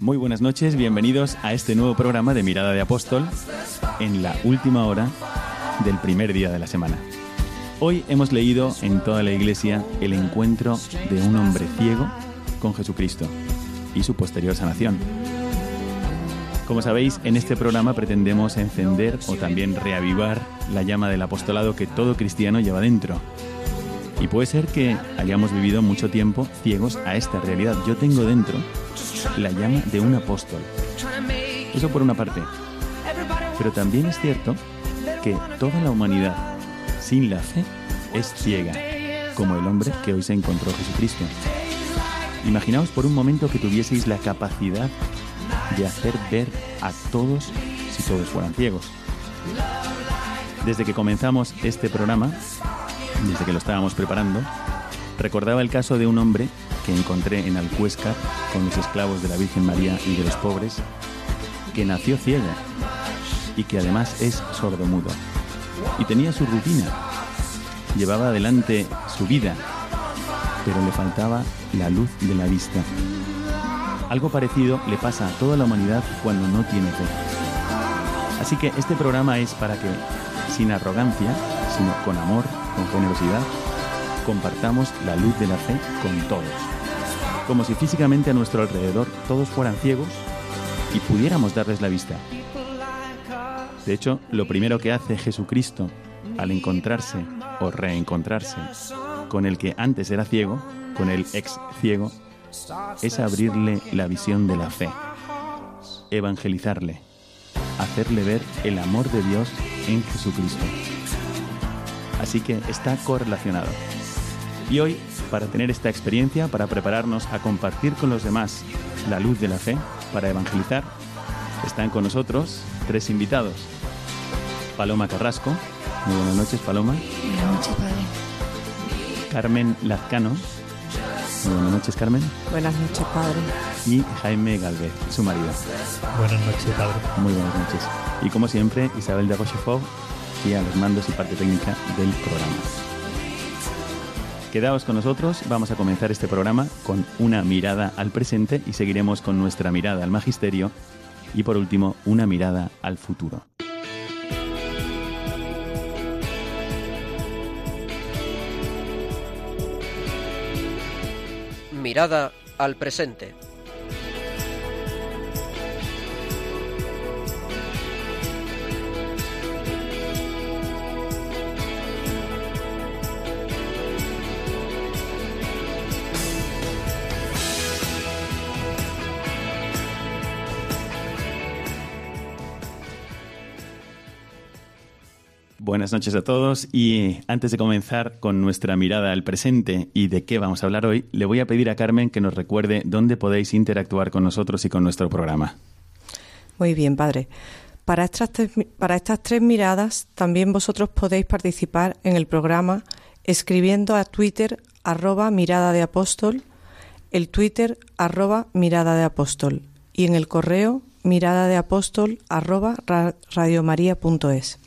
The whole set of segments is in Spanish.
Muy buenas noches, bienvenidos a este nuevo programa de Mirada de Apóstol en la última hora del primer día de la semana. Hoy hemos leído en toda la iglesia el encuentro de un hombre ciego con Jesucristo y su posterior sanación. Como sabéis, en este programa pretendemos encender o también reavivar la llama del apostolado que todo cristiano lleva dentro. Y puede ser que hayamos vivido mucho tiempo ciegos a esta realidad. Yo tengo dentro la llama de un apóstol. Eso por una parte. Pero también es cierto que toda la humanidad sin la fe es ciega, como el hombre que hoy se encontró Jesucristo. Imaginaos por un momento que tuvieseis la capacidad de hacer ver a todos si todos fueran ciegos. Desde que comenzamos este programa, desde que lo estábamos preparando, recordaba el caso de un hombre que encontré en Alcuéscar con los esclavos de la Virgen María y de los pobres, que nació ciego y que además es sordomudo. Y tenía su rutina, llevaba adelante su vida, pero le faltaba la luz de la vista. Algo parecido le pasa a toda la humanidad cuando no tiene fe. Así que este programa es para que, sin arrogancia, sino con amor, con generosidad, compartamos la luz de la fe con todos. Como si físicamente a nuestro alrededor todos fueran ciegos y pudiéramos darles la vista. De hecho, lo primero que hace Jesucristo al encontrarse o reencontrarse con el que antes era ciego, con el ex ciego, es abrirle la visión de la fe, evangelizarle, hacerle ver el amor de Dios en Jesucristo. Así que está correlacionado. Y hoy, para tener esta experiencia, para prepararnos a compartir con los demás la luz de la fe, para evangelizar, están con nosotros tres invitados. Paloma Carrasco. Muy buenas noches, Paloma. Buenas noches, padre. Carmen Lazcano. Muy buenas noches, Carmen. Buenas noches, padre. Y Jaime Galvez, su marido. Buenas noches, padre. Muy buenas noches. Y como siempre, Isabel de Rochefort y a los mandos y parte técnica del programa. Quedaos con nosotros, vamos a comenzar este programa con una mirada al presente y seguiremos con nuestra mirada al magisterio y por último una mirada al futuro. Mirada al presente. Buenas noches a todos y antes de comenzar con nuestra mirada al presente y de qué vamos a hablar hoy, le voy a pedir a Carmen que nos recuerde dónde podéis interactuar con nosotros y con nuestro programa. Muy bien, padre. Para estas, tres, para estas tres miradas, también vosotros podéis participar en el programa escribiendo a Twitter arroba mirada de apóstol, el Twitter arroba mirada de apóstol y en el correo mirada de apóstol arroba ra- radiomaria.es.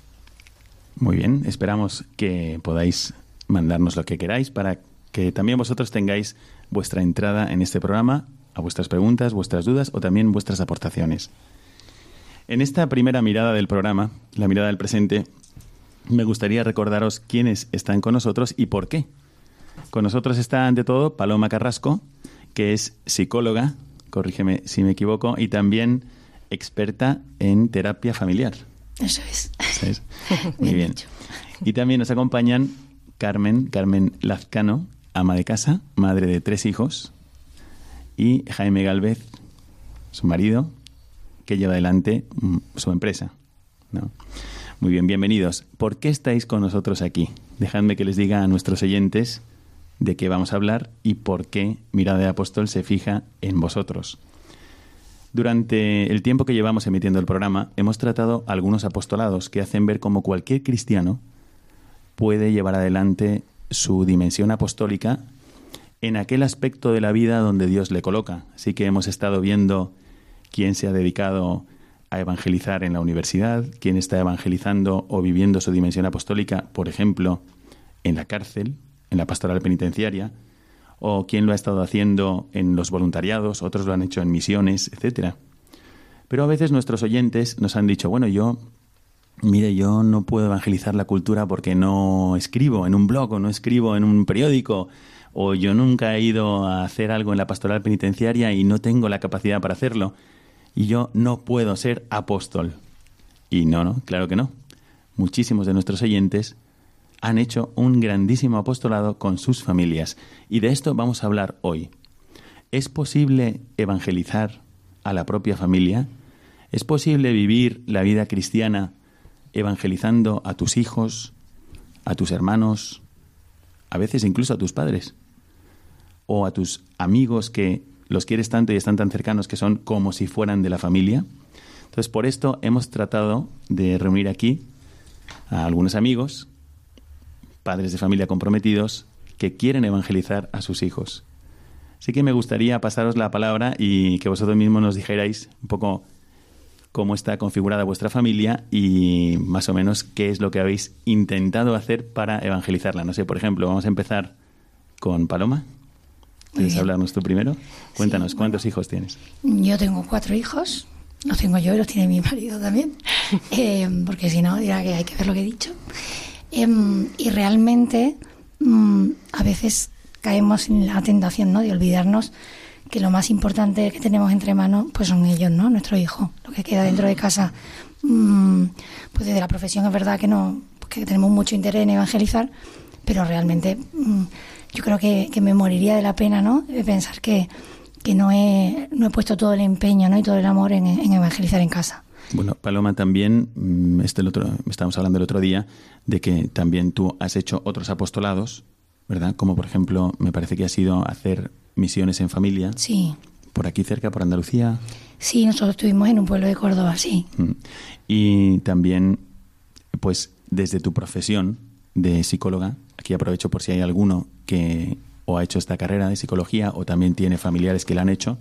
Muy bien, esperamos que podáis mandarnos lo que queráis para que también vosotros tengáis vuestra entrada en este programa, a vuestras preguntas, vuestras dudas o también vuestras aportaciones. En esta primera mirada del programa, la mirada del presente, me gustaría recordaros quiénes están con nosotros y por qué. Con nosotros está ante todo Paloma Carrasco, que es psicóloga, corrígeme si me equivoco, y también experta en terapia familiar. Eso es. Eso es. Muy bien. Y también nos acompañan Carmen, Carmen Lazcano, ama de casa, madre de tres hijos, y Jaime Galvez, su marido, que lleva adelante mm, su empresa. ¿no? Muy bien, bienvenidos. ¿Por qué estáis con nosotros aquí? Dejadme que les diga a nuestros oyentes de qué vamos a hablar y por qué Mirada de Apóstol se fija en vosotros. Durante el tiempo que llevamos emitiendo el programa, hemos tratado algunos apostolados que hacen ver cómo cualquier cristiano puede llevar adelante su dimensión apostólica en aquel aspecto de la vida donde Dios le coloca. Así que hemos estado viendo quién se ha dedicado a evangelizar en la universidad, quién está evangelizando o viviendo su dimensión apostólica, por ejemplo, en la cárcel, en la pastoral penitenciaria, o quién lo ha estado haciendo en los voluntariados, otros lo han hecho en misiones, etcétera. Pero a veces nuestros oyentes nos han dicho, bueno, yo, mire, yo no puedo evangelizar la cultura porque no escribo en un blog o no escribo en un periódico, o yo nunca he ido a hacer algo en la pastoral penitenciaria y no tengo la capacidad para hacerlo, y yo no puedo ser apóstol. Y no, no, claro que no. Muchísimos de nuestros oyentes han hecho un grandísimo apostolado con sus familias. Y de esto vamos a hablar hoy. ¿Es posible evangelizar a la propia familia? ¿Es posible vivir la vida cristiana evangelizando a tus hijos, a tus hermanos, a veces incluso a tus padres? ¿O a tus amigos que los quieres tanto y están tan cercanos que son como si fueran de la familia? Entonces, por esto hemos tratado de reunir aquí a algunos amigos padres de familia comprometidos que quieren evangelizar a sus hijos. Así que me gustaría pasaros la palabra y que vosotros mismos nos dijerais un poco cómo está configurada vuestra familia y más o menos qué es lo que habéis intentado hacer para evangelizarla. No sé, por ejemplo, vamos a empezar con Paloma. ¿Quieres hablarnos tú primero? Cuéntanos, ¿cuántos hijos tienes? Yo tengo cuatro hijos. Los tengo yo y los tiene mi marido también. Eh, porque si no, dirá que hay que ver lo que he dicho. Em, y realmente mm, a veces caemos en la tentación ¿no? de olvidarnos que lo más importante que tenemos entre manos pues son ellos, ¿no? Nuestro hijo, lo que queda dentro de casa. Mm, pues desde la profesión es verdad que no que tenemos mucho interés en evangelizar, pero realmente mm, yo creo que, me moriría de la pena, ¿no? De pensar que, que no, he, no he puesto todo el empeño ¿no? y todo el amor en evangelizar en casa. Bueno, Paloma, también, mm, este el otro, estábamos hablando el otro día de que también tú has hecho otros apostolados, ¿verdad? Como por ejemplo, me parece que has ido a hacer misiones en familia. Sí. Por aquí cerca, por Andalucía. Sí, nosotros estuvimos en un pueblo de Córdoba, sí. Mm. Y también, pues desde tu profesión de psicóloga, aquí aprovecho por si hay alguno que o ha hecho esta carrera de psicología o también tiene familiares que la han hecho,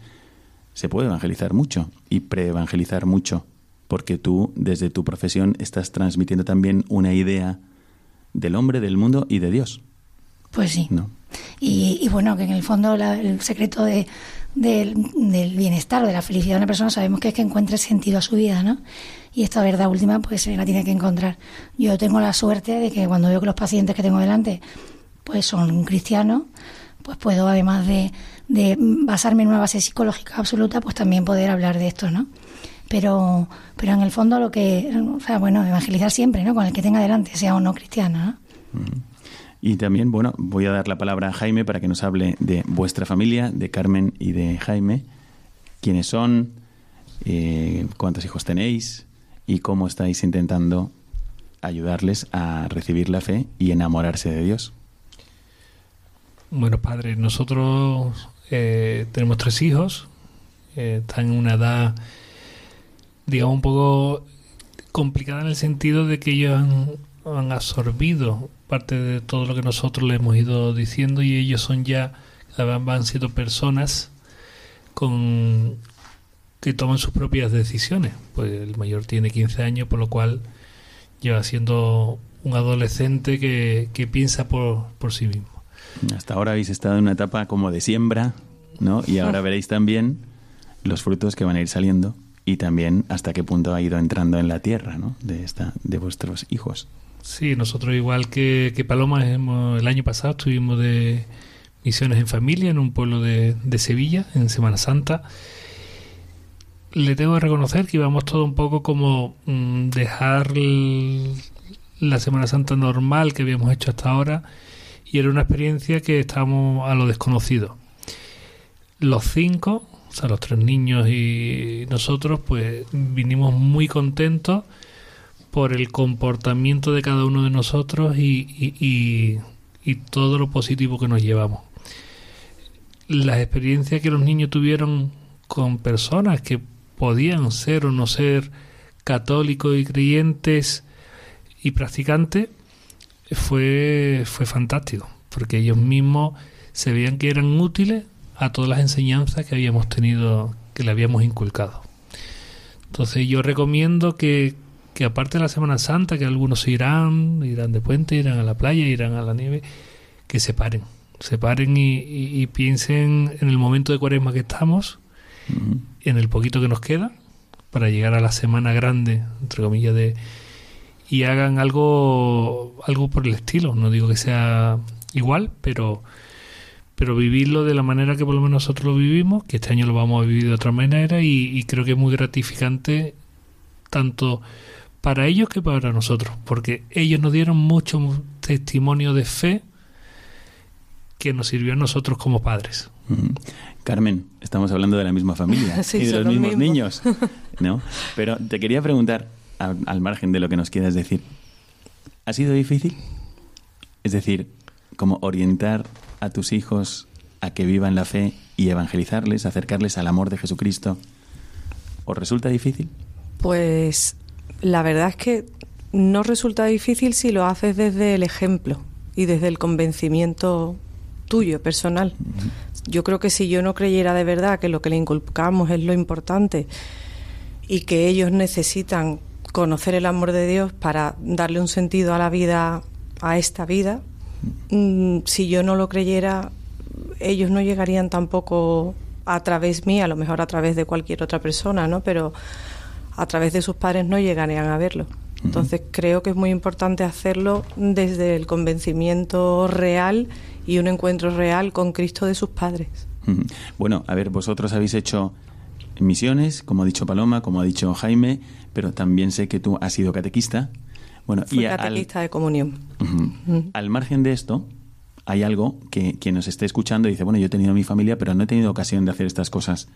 se puede evangelizar mucho y pre-evangelizar mucho porque tú desde tu profesión estás transmitiendo también una idea del hombre, del mundo y de Dios. Pues sí. Y, bueno, que en el fondo el secreto de, del, bienestar o de la felicidad de una persona sabemos que es que encuentre sentido a su vida, ¿no? Y esta verdad última pues la tiene que encontrar. Yo tengo la suerte de que cuando veo que los pacientes que tengo delante pues son cristianos, pues puedo además de, de basarme en una base psicológica absoluta, pues también poder hablar de esto, ¿no? Pero, pero en el fondo lo que, o sea, bueno, evangelizar siempre, ¿no? Con el que tenga delante, sea o no cristiano, ¿no? Y también, bueno, voy a dar la palabra a Jaime para que nos hable de vuestra familia, de Carmen y de Jaime, quiénes son, eh, cuántos hijos tenéis y cómo estáis intentando ayudarles a recibir la fe y enamorarse de Dios. Bueno, padre, nosotros eh, tenemos tres hijos, eh, están en una edad digamos, un poco complicada en el sentido de que ellos han, absorbido parte de todo lo que nosotros les hemos ido diciendo y ellos son ya, cada vez van siendo personas con que toman sus propias decisiones. Pues el mayor tiene 15 años, por lo cual lleva siendo un adolescente que, que piensa por, por sí mismo. Hasta ahora habéis estado en una etapa como de siembra, ¿no? Y ahora veréis también los frutos que van a ir saliendo y también hasta qué punto ha ido entrando en la tierra ¿no? de, esta, de vuestros hijos. Sí, nosotros igual que, que Paloma, el año pasado estuvimos de misiones en familia en un pueblo de, de Sevilla, en Semana Santa. le tengo que reconocer que íbamos todo un poco como mm, dejar la Semana Santa normal que habíamos hecho hasta ahora y era una experiencia que estábamos a lo desconocido. Los cinco, o sea, los tres niños y nosotros, pues vinimos muy contentos por el comportamiento de cada uno de nosotros y, y todo lo positivo que nos llevamos. Las experiencias que los niños tuvieron con personas que podían ser o no ser católicos y creyentes y practicantes, fue, fue fantástico, porque ellos mismos se veían que eran útiles a todas las enseñanzas que habíamos tenido, que le habíamos inculcado. Entonces yo recomiendo que, que aparte de la Semana Santa, que algunos irán, irán de puente, irán a la playa, irán a la nieve, que se paren, se paren y, piensen en el momento de cuaresma que estamos, en el poquito que nos queda, para llegar a la semana grande, entre comillas, de, y hagan algo, algo por el estilo. No digo que sea igual, pero, pero vivirlo de la manera que por lo menos nosotros lo vivimos, que este año lo vamos a vivir de otra manera y, creo que es muy gratificante tanto para ellos que para nosotros, porque ellos nos dieron mucho testimonio de fe que nos sirvió a nosotros como padres. Carmen, estamos hablando de la misma familia y de los mismos niños, ¿no? Pero te quería preguntar, al, margen de lo que nos quieras decir, ¿ha sido difícil? Es decir, como orientar a tus hijos a que vivan la fe y evangelizarles, acercarles al amor de Jesucristo, ¿os resulta difícil? Pues la verdad es que no resulta difícil si lo haces desde el ejemplo y desde el convencimiento tuyo, personal. Yo creo que si yo no creyera de verdad que lo que le inculcamos es lo importante y que ellos necesitan conocer el amor de Dios para darle un sentido a la vida, a esta vida, mm, si yo no lo creyera, ellos no llegarían tampoco a través mía, a lo mejor a través de cualquier otra persona, ¿no? Pero a través de sus padres no llegarían a verlo. Entonces creo que es muy importante hacerlo desde el convencimiento real y un encuentro real con Cristo de sus padres. Bueno, a ver, vosotros habéis hecho misiones, como ha dicho Paloma, como ha dicho Jaime, pero también sé que tú has sido catequista. Bueno, y catequista de comunión. Al margen de esto, hay algo que quien nos esté escuchando dice, bueno, yo he tenido mi familia, pero no he tenido ocasión de hacer estas cosas.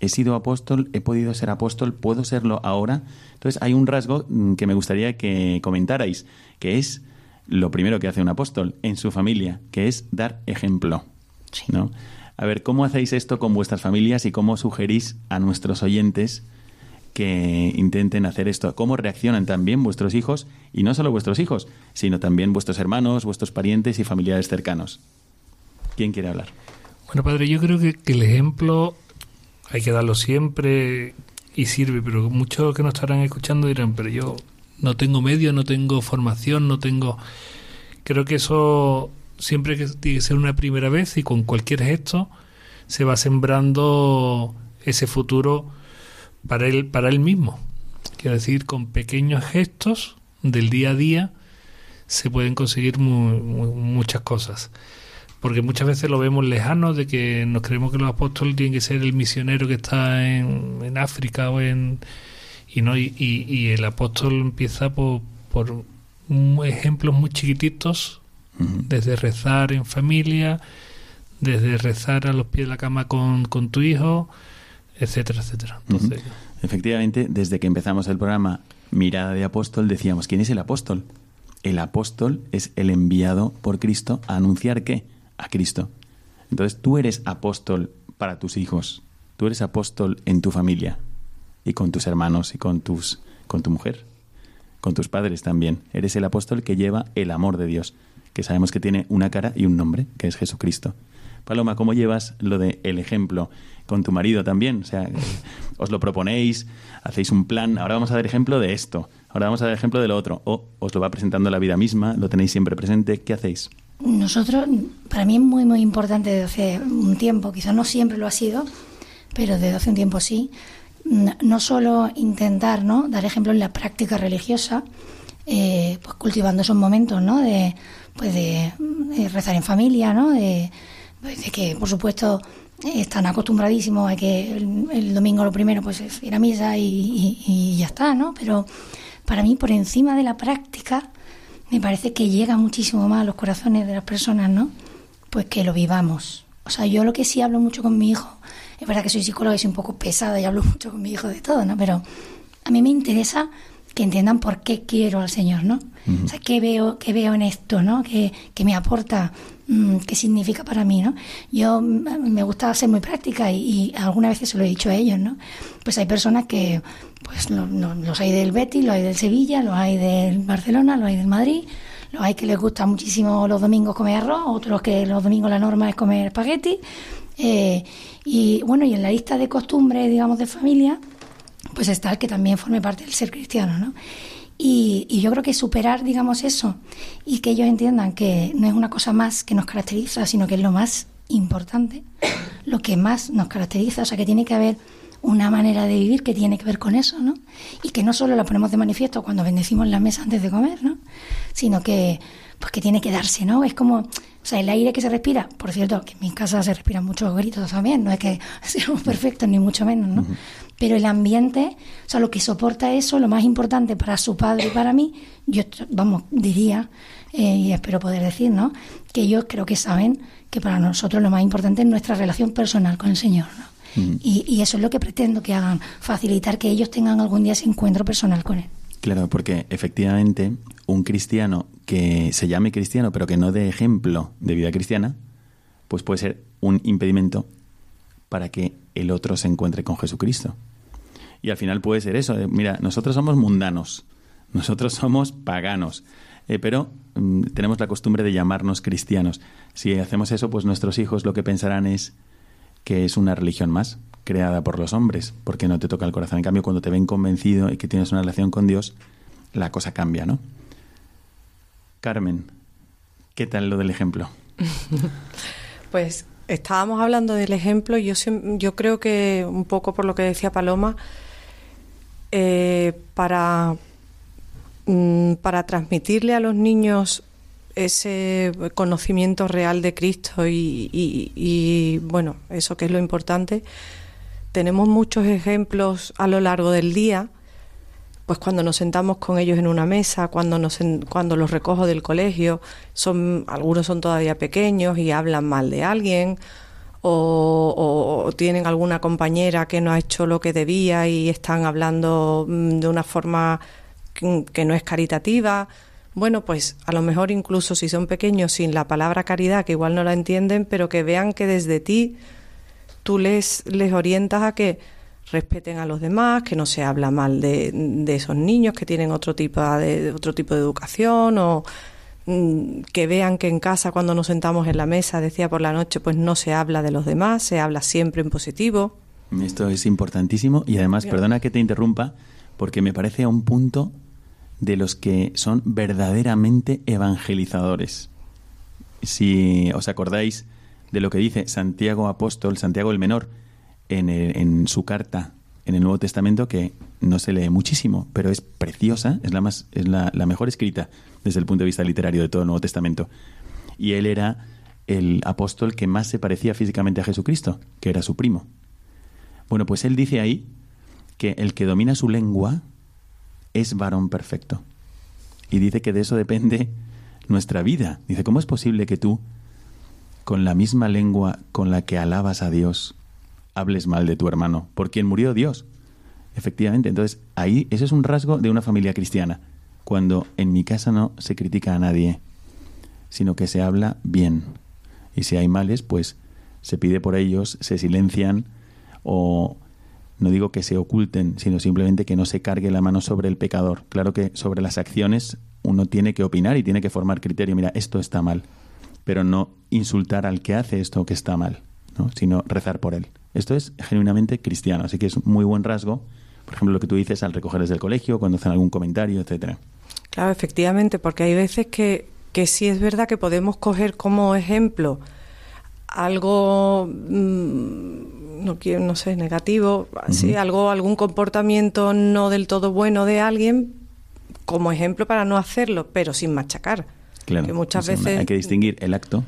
He sido apóstol, he podido ser apóstol, puedo serlo ahora. Entonces hay un rasgo mm, que me gustaría que comentarais, que es lo primero que hace un apóstol en su familia, que es dar ejemplo. ¿no? A ver, ¿cómo hacéis esto con vuestras familias y cómo sugerís a nuestros oyentes que intenten hacer esto? ¿Cómo reaccionan también vuestros hijos? Y no solo vuestros hijos, sino también vuestros hermanos, vuestros parientes y familiares cercanos. ¿Quién quiere hablar? Bueno, padre, yo creo que, el ejemplo hay que darlo siempre y sirve, pero muchos que nos estarán escuchando dirán, pero yo no tengo medio, no tengo formación, no tengo... Creo que eso siempre que tiene que ser una primera vez y con cualquier gesto se va sembrando ese futuro para él, para él mismo. Quiero decir, con pequeños gestos del día a día se pueden conseguir muchas cosas. Porque muchas veces lo vemos lejano de que nos creemos que los apóstoles tienen que ser el misionero que está en, en África o en... Y, no, y, y, el apóstol empieza por, por ejemplos muy chiquititos desde rezar en familia, desde rezar a los pies de la cama con, con tu hijo, etcétera, etcétera. Efectivamente, desde que empezamos el programa Mirada de Apóstol, decíamos, ¿quién es el apóstol? El apóstol es el enviado por Cristo a anunciar qué? A Cristo. Entonces tú eres apóstol para tus hijos, tú eres apóstol en tu familia y con tus hermanos y con tus con tu mujer, con tus padres también. Eres el apóstol que lleva el amor de Dios que sabemos que tiene una cara y un nombre, que es Jesucristo. Paloma, ¿cómo llevas lo de el ejemplo con tu marido también? O sea, os lo proponéis, hacéis un plan, ahora vamos a dar ejemplo de esto, ahora vamos a dar ejemplo de lo otro, o os lo va presentando la vida misma, lo tenéis siempre presente, ¿qué hacéis? Nosotros, para mí es muy, muy importante desde hace un tiempo, quizás no siempre lo ha sido, pero desde hace un tiempo sí, no solo intentar ¿no? dar ejemplo en la práctica religiosa, eh, pues cultivando esos momentos ¿no? de, pues de, rezar en familia, ¿no? De, pues de, que, por supuesto, están acostumbradísimos a que el, domingo lo primero pues es ir a misa y, ya está, ¿no? Pero para mí, por encima de la práctica, me parece que llega muchísimo más a los corazones de las personas, ¿no? Pues que lo vivamos. O sea, yo lo que sí hablo mucho con mi hijo, es verdad que soy psicóloga y soy un poco pesada y hablo mucho con mi hijo de todo, ¿no? Pero a mí me interesa que entiendan por qué quiero al Señor, ¿no? O sea, qué veo, qué veo en esto, ¿no? Que, que me aporta, qué significa para mí, ¿no? Yo mm, me gusta ser muy práctica y, algunas veces se lo he dicho a ellos, ¿no? Pues hay personas que, pues los hay del Betis, los hay del Sevilla, los hay del Barcelona, los hay del Madrid, los hay que les gusta muchísimo los domingos comer arroz, otros que los domingos la norma es comer espagueti. Eh, y bueno, y en la lista de costumbres, digamos, de familia, pues está el que también forme parte del ser cristiano, ¿no? Y, y, yo creo que superar, digamos, eso y que ellos entiendan que no es una cosa más que nos caracteriza, sino que es lo más importante, lo que más nos caracteriza, o sea, que tiene que haber una manera de vivir que tiene que ver con eso, ¿no? Y que no solo la ponemos de manifiesto cuando bendecimos la mesa antes de comer, ¿no? Sino que, pues que tiene que darse, ¿no? Es como, o sea, el aire que se respira, por cierto, que en mi casa se respiran muchos gritos también, no es que seamos perfectos ni mucho menos, ¿no? Pero el ambiente, o sea, lo que soporta eso, lo más importante para su padre y para mí, yo, vamos, diría, eh, y espero poder decir, ¿no? Que ellos creo que saben que para nosotros lo más importante es nuestra relación personal con el Señor, ¿no? Y, y eso es lo que pretendo que hagan, facilitar que ellos tengan algún día ese encuentro personal con Él. Claro, porque efectivamente un cristiano que se llame cristiano pero que no dé ejemplo de vida cristiana, pues puede ser un impedimento para que el otro se encuentre con Jesucristo. Y al final puede ser eso, mira, nosotros somos mundanos, nosotros somos paganos, eh, pero mm, tenemos la costumbre de llamarnos cristianos. Si hacemos eso, pues nuestros hijos lo que pensarán es que es una religión más, creada por los hombres, porque no te toca el corazón. En cambio, cuando te ven convencido y que tienes una relación con Dios, la cosa cambia, ¿no? Carmen, ¿qué tal lo del ejemplo? pues estábamos hablando del ejemplo, yo, yo creo que un poco por lo que decía Paloma, eh, para, mm, para transmitirle a los niños ese conocimiento real de Cristo y, y, bueno, eso que es lo importante, tenemos muchos ejemplos a lo largo del día, pues cuando nos sentamos con ellos en una mesa, cuando nos cuando los recojo del colegio, son algunos son todavía pequeños y hablan mal de alguien o, o, tienen alguna compañera que no ha hecho lo que debía y están hablando mm, de una forma que no es caritativa. Bueno, pues a lo mejor incluso si son pequeños sin la palabra caridad, que igual no la entienden, pero que vean que desde ti tú les, les orientas a que respeten a los demás, que no se habla mal de, de esos niños que tienen otro tipo de, otro tipo de educación o mm, que vean que en casa cuando nos sentamos en la mesa, decía por la noche, pues no se habla de los demás, se habla siempre en positivo. Esto es importantísimo y además, perdona que te interrumpa, porque me parece un punto de los que son verdaderamente evangelizadores. Si os acordáis de lo que dice Santiago Apóstol, Santiago el Menor, en, en, su carta en el Nuevo Testamento, que no se lee muchísimo, pero es preciosa, es la, más, es la, la mejor escrita desde el punto de vista literario de todo el Nuevo Testamento. Y él era el apóstol que más se parecía físicamente a Jesucristo, que era su primo. Bueno, pues él dice ahí que el que domina su lengua es varón perfecto. Y dice que de eso depende nuestra vida. Dice, ¿cómo es posible que tú con la misma lengua con la que alabas a Dios, hables mal de tu hermano, por quien murió Dios. Efectivamente, entonces ahí ese es un rasgo de una familia cristiana, cuando en mi casa no se critica a nadie, sino que se habla bien. Y si hay males, pues se pide por ellos, se silencian o no digo que se oculten, sino simplemente que no se cargue la mano sobre el pecador. Claro que sobre las acciones uno tiene que opinar y tiene que formar criterio. Mira, esto está mal pero no insultar al que hace esto que está mal, ¿no? sino rezar por él. Esto es genuinamente cristiano, así que es muy buen rasgo. Por ejemplo, lo que tú dices al recogerles del colegio, cuando hacen algún comentario, etcétera. Claro, efectivamente, porque hay veces que, que sí es verdad que podemos coger como ejemplo algo mm, no quiero no sé negativo así algo algún comportamiento no del todo bueno de alguien como ejemplo para no hacerlo pero sin machacar Claro. muchas veces... Hay que distinguir el acto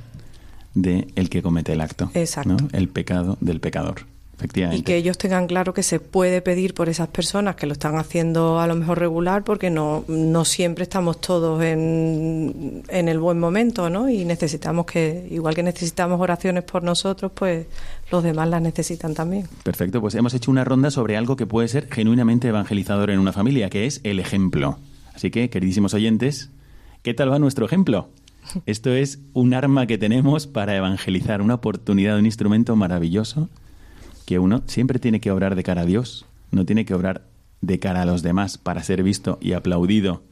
de el que comete el acto. Exacto. ¿no? El pecado del pecador. Efectivamente. Y que ellos tengan claro que se puede pedir por esas personas que lo están haciendo a lo mejor regular porque no, no siempre estamos todos en, en el buen momento, ¿no? Y necesitamos que, igual que necesitamos oraciones por nosotros, pues los demás las necesitan también. Perfecto, pues hemos hecho una ronda sobre algo que puede ser genuinamente evangelizador en una familia, que es el ejemplo. Así que, queridísimos oyentes, ¿qué tal va nuestro ejemplo? Esto es un arma que tenemos para evangelizar, una oportunidad, un instrumento maravilloso que uno siempre tiene que obrar de cara a Dios, no tiene que obrar de cara a los demás para ser visto y aplaudido.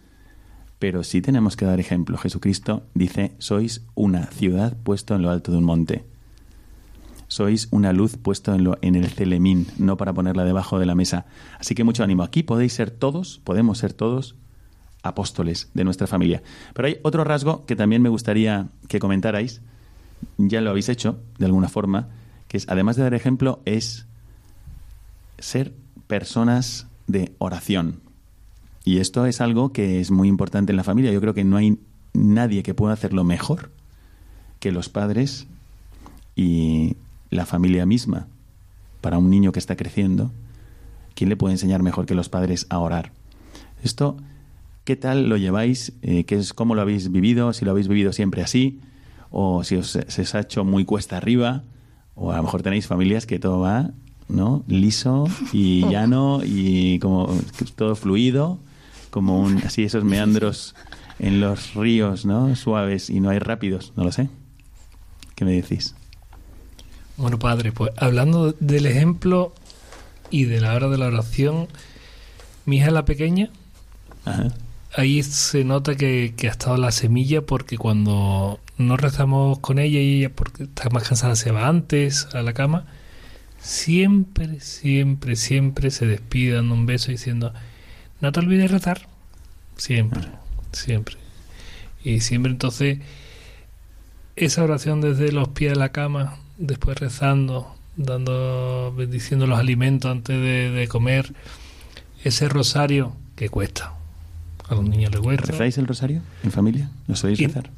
Pero sí tenemos que dar ejemplo. Jesucristo dice, sois una ciudad puesto en lo alto de un monte. Sois una luz puesto en, lo, en el celemín, no para ponerla debajo de la mesa. Así que mucho ánimo. Aquí podéis ser todos, podemos ser todos apóstoles de nuestra familia. Pero hay otro rasgo que también me gustaría que comentarais. Ya lo habéis hecho, de alguna forma, que es, además de dar ejemplo, es ser personas de oración. Y esto es algo que es muy importante en la familia. Yo creo que no hay nadie que pueda hacerlo mejor que los padres y la familia misma. Para un niño que está creciendo, ¿quién le puede enseñar mejor que los padres a orar? Esto, ¿qué tal lo lleváis? Eh, ¿qué es, ¿Cómo lo habéis vivido? Si lo habéis vivido siempre así, o si os, se os ha hecho muy cuesta arriba, o a lo mejor tenéis familias que todo va, ¿no? Liso y llano y como todo fluido, como un, así esos meandros en los ríos, ¿no? Suaves y no hay rápidos, no lo sé. ¿Qué me decís? Bueno, padre, pues hablando del ejemplo y de la hora de la oración, mi hija la pequeña, Ajá. Ahí se nota que, que ha estado la semilla porque cuando no rezamos con ella y ella porque está más cansada se va antes a la cama, siempre, siempre, siempre se despide dando un beso diciendo, no te olvides rezar. Siempre, siempre. Y siempre entonces esa oración desde los pies de la cama, después rezando, dando, bendiciendo los alimentos antes de, de comer, ese rosario que cuesta. A los niños les cuesta. ¿Rezáis el rosario en familia? ¿Lo sabéis Y- rezar?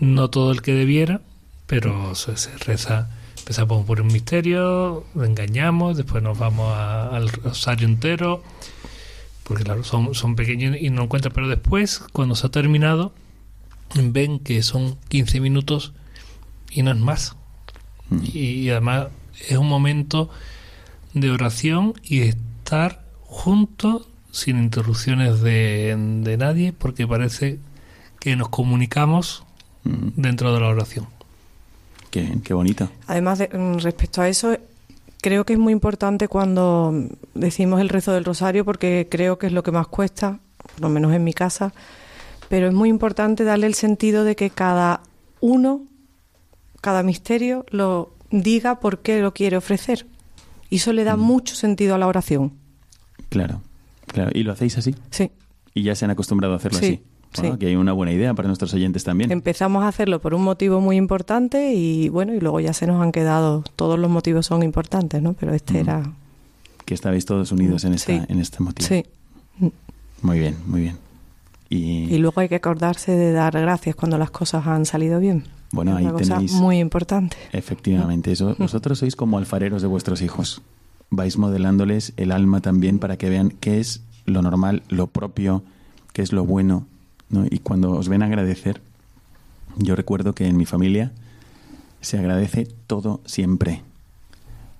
No todo el que debiera, pero se, se reza. Empezamos por un misterio, lo engañamos, después nos vamos a- al rosario entero, porque claro, son, son pequeños y no encuentran, pero después, cuando se ha terminado, ven que son 15 minutos y no es más. Mm. Y, y además es un momento de oración y de estar juntos sin interrupciones de, de nadie, porque parece que nos comunicamos Mm, dentro de la oración. Qué, qué bonito. Además, de- mm, respecto a eso, creo que es muy importante cuando decimos el rezo del rosario porque creo que es lo que más cuesta, por lo menos en mi casa, pero es muy importante darle el sentido de que cada uno, cada misterio, lo diga por qué lo quiere ofrecer. Y eso le da mucho sentido a la oración. Claro, claro. ¿Y lo hacéis así? Sí. Y ya se han acostumbrado a hacerlo Sí, así. Bueno, sí. que hay una buena idea para nuestros oyentes también. Empezamos a hacerlo por un motivo muy importante y bueno, y luego ya se nos han quedado, todos los motivos son importantes, ¿no? Pero este Mm. era... Que estabais todos unidos en, esta, Sí. en este motivo. Sí. Muy bien, muy bien. Y, Y luego hay que acordarse de dar gracias cuando las cosas han salido bien. bueno, es ahí una cosa tenéis muy importante. efectivamente eso. Vosotros sois como alfareros de vuestros hijos. Vais modelándoles el alma también para que vean qué es lo normal, lo propio, qué es lo bueno. ¿no? Y cuando os ven agradecer, yo recuerdo que en mi familia se agradece todo siempre.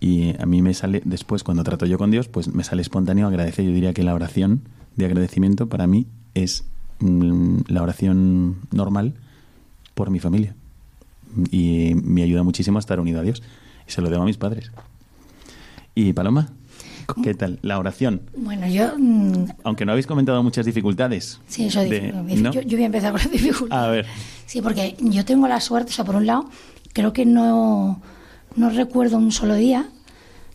Y a mí me sale, después cuando trato yo con Dios, pues me sale espontáneo agradecer. Yo diría que la oración de agradecimiento para mí es mm, la oración normal por mi familia. Y me ayuda muchísimo a estar unido a Dios. Y se lo debo a mis padres. Y Paloma, ¿qué tal? La oración. Bueno, yo. mm, Aunque no habéis comentado muchas dificultades. sí, yo, de- ¿no? yo, yo voy a empezar con las dificultades. A ver, Sí, porque yo tengo la suerte, o sea, por un lado, creo que no, no recuerdo un solo día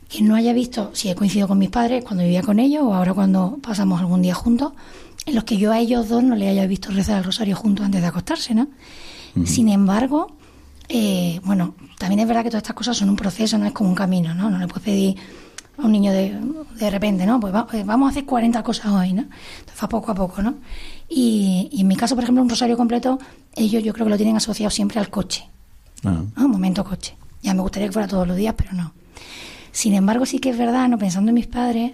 que no haya visto, si he coincidido con mis padres cuando vivía con ellos o ahora cuando pasamos algún día juntos, en los que yo a ellos dos no les haya visto rezar el rosario juntos antes de acostarse, ¿no? Sin embargo, eh, bueno, también es verdad que todas estas cosas son un proceso, no es como un camino, ¿no? No le puedes pedir a un niño de, de repente, ¿no? Pues va- eh, vamos a hacer 40 cosas hoy, ¿no? Entonces va poco a poco, ¿no? Y, y en mi caso, por ejemplo, un rosario completo, ellos yo creo que lo tienen asociado siempre al coche. Ah. ¿no? Un momento coche. Ya me gustaría que fuera todos los días, pero no. Sin embargo, sí que es verdad, ¿no? pensando en mis padres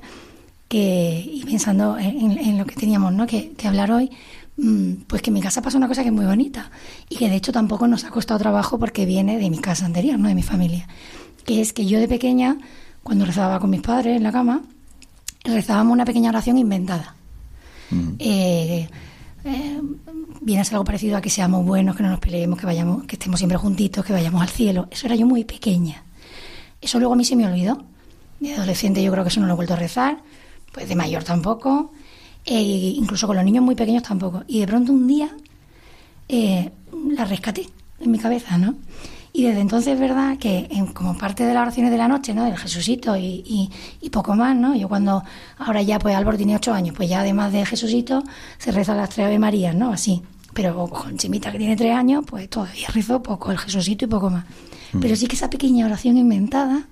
que, y pensando en, en lo que teníamos ¿no? que, que hablar hoy, mm, pues que en mi casa pasa una cosa que es muy bonita y que de hecho tampoco nos ha costado trabajo porque viene de mi casa anterior, no de mi familia. Que es que yo de pequeña, cuando rezaba con mis padres en la cama, rezábamos una pequeña oración inventada. Mm. Eh, eh, viene a ser algo parecido a que seamos buenos, que no nos peleemos, que vayamos, que estemos siempre juntitos, que vayamos al cielo. Eso era yo muy pequeña. Eso luego a mí se me olvidó. De adolescente yo creo que eso no lo he vuelto a rezar, pues de mayor tampoco, e incluso con los niños muy pequeños tampoco. Y de pronto un día eh, la rescaté en mi cabeza, ¿no? Y desde entonces es verdad que en- como parte de las oraciones de la noche, ¿no? Del Jesucito y, y- y poco más, ¿no? Yo cuando, ahora ya pues Álvaro tiene ocho años, pues ya además de Jesucito se reza las tres Ave Marías, ¿no? Así. Pero con Chimita que tiene tres años, pues todavía rezo poco, el Jesucito y poco más. Pero sí que esa pequeña oración inventada,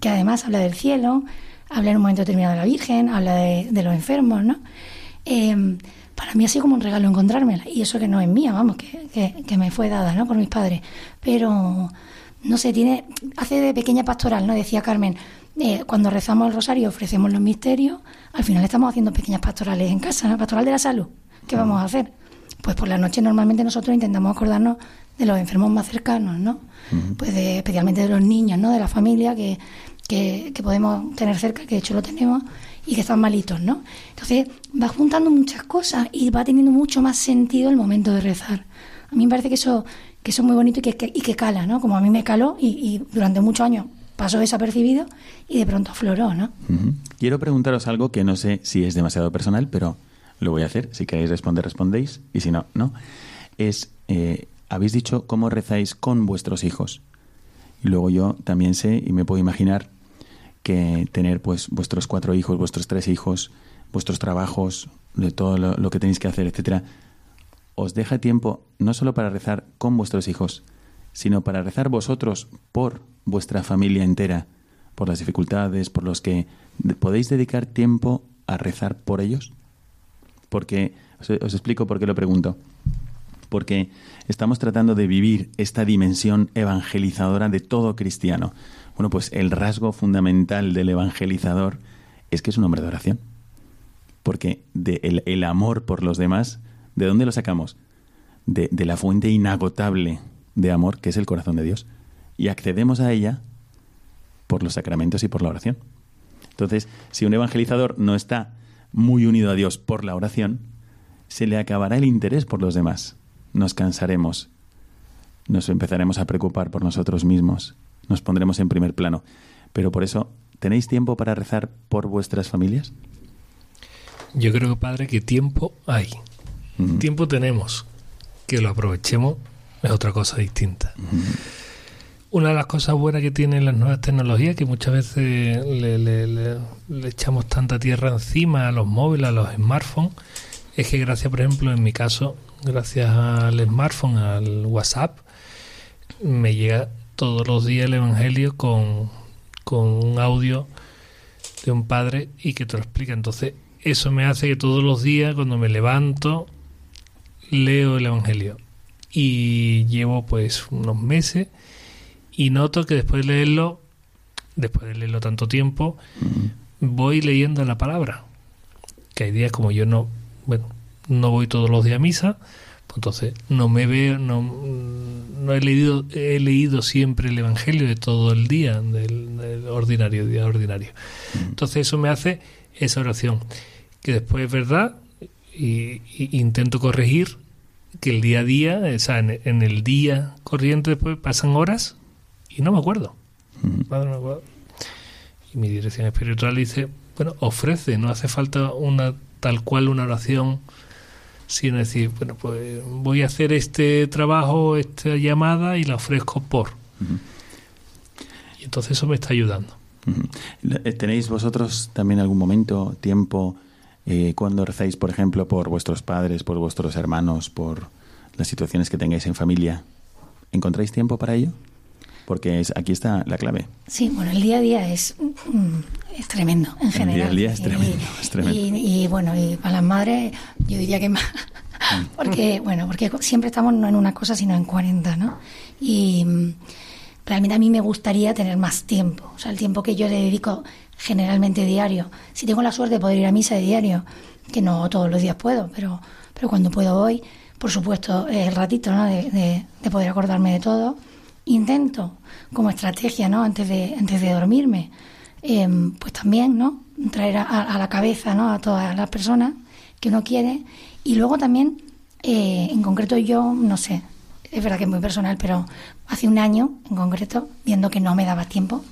que además habla del cielo, habla en un momento determinado de la Virgen, habla de, de los enfermos, ¿no? Eh, para mí ha sido como un regalo encontrármela. Y eso que no es mía, vamos, que, que, que me fue dada, ¿no? Por mis padres. Pero, no sé, tiene, hace de pequeña pastoral, ¿no? Decía Carmen, eh, cuando rezamos el rosario ofrecemos los misterios, al final estamos haciendo pequeñas pastorales en casa, ¿no? Pastoral de la salud. ¿Qué vamos a hacer? Pues por la noche normalmente nosotros intentamos acordarnos de los enfermos más cercanos, ¿no? Pues de- especialmente de los niños, ¿no? De la familia que, que, que podemos tener cerca, que de hecho lo tenemos, y que están malitos, ¿no? Entonces va juntando muchas cosas y va teniendo mucho más sentido el momento de rezar. A mí me parece que eso, que eso es muy bonito y que, y que cala, ¿no? Como a mí me caló y, durante muchos años pasó desapercibido y de pronto afloró, ¿no? Quiero preguntaros algo que no sé si es demasiado personal, pero lo voy a hacer. Si queréis responder, respondéis. Y si no, no. Es, eh, habéis dicho cómo rezáis con vuestros hijos. Y luego yo también sé y me puedo imaginar que tener pues vuestros cuatro hijos, vuestros tres hijos, vuestros trabajos, de todo lo, que tenéis que hacer, etcétera, os deja tiempo no solo para rezar con vuestros hijos, sino para rezar vosotros por vuestra familia entera, por las dificultades, por los que podéis dedicar tiempo a rezar por ellos. Porque os, os explico por qué lo pregunto. Porque estamos tratando de vivir esta dimensión evangelizadora de todo cristiano. Bueno, pues el rasgo fundamental del evangelizador es que es un hombre de oración. Porque el, el amor por los demás, ¿de dónde lo sacamos? De, de la fuente inagotable de amor que es el corazón de Dios. Y accedemos a ella por los sacramentos y por la oración. Entonces, si un evangelizador no está muy unido a Dios por la oración, se le acabará el interés por los demás. Nos cansaremos, nos empezaremos a preocupar por nosotros mismos, nos pondremos en primer plano. Pero por eso, ¿tenéis tiempo para rezar por vuestras familias? Yo creo, padre, que tiempo hay. Tiempo tenemos. Que lo aprovechemos es otra cosa distinta. Una de las cosas buenas que tienen las nuevas tecnologías, que muchas veces le, le- le- le echamos tanta tierra encima a los móviles, a los smartphones, es que gracias, por ejemplo, en mi caso, gracias al smartphone, al WhatsApp, me llega todos los días el Evangelio con, con un audio de un padre y que te lo explica. Entonces, eso me hace que todos los días, cuando me levanto, leo el Evangelio. Y llevo pues unos meses y noto que después de leerlo, después de leerlo tanto tiempo, voy leyendo la palabra. Que hay días como yo no, bueno, no voy todos los días a misa, entonces no me veo, no, no he leído, he leído siempre el Evangelio de todo el día, del, del ordinario, día ordinario. Entonces eso me hace esa oración, que después es verdad, y, y intento corregir que el día a día, o sea, en, en el día corriente después pasan horas y no me acuerdo. Madre, no me acuerdo. Y mi dirección espiritual dice, bueno, ofrece, no hace falta una tal cual una oración, sino decir, bueno, pues voy a hacer este trabajo, esta llamada y la ofrezco por. Y entonces eso me está ayudando. ¿Tenéis vosotros también algún momento, tiempo, eh, cuando rezáis, por ejemplo, por vuestros padres, por vuestros hermanos, por las situaciones que tengáis en familia? ¿Encontráis tiempo para ello? Porque es, aquí está la clave. Sí, bueno, el día a día es, mm, es tremendo en El general. día a día es Y- tremendo, es tremendo. Y, y, bueno, y para las madres, yo diría que más, porque, bueno, porque siempre estamos no en una cosa, sino en 40, ¿no? Y mm, realmente a mí me gustaría tener más tiempo, o sea, el tiempo que yo le dedico generalmente diario. Si tengo la suerte de poder ir a misa de diario, que no todos los días puedo, pero, pero cuando puedo voy, por supuesto, el ratito, ¿no? De, de, poder acordarme de todo. Intento, como estrategia, ¿no? Antes de, antes de dormirme, em, pues también, ¿no? Traer a, la cabeza, ¿no? A todas las personas que uno quiere. Y luego también, eh, en concreto yo, no sé, es verdad que es muy personal, pero hace un año, en concreto, viendo que no me daba tiempo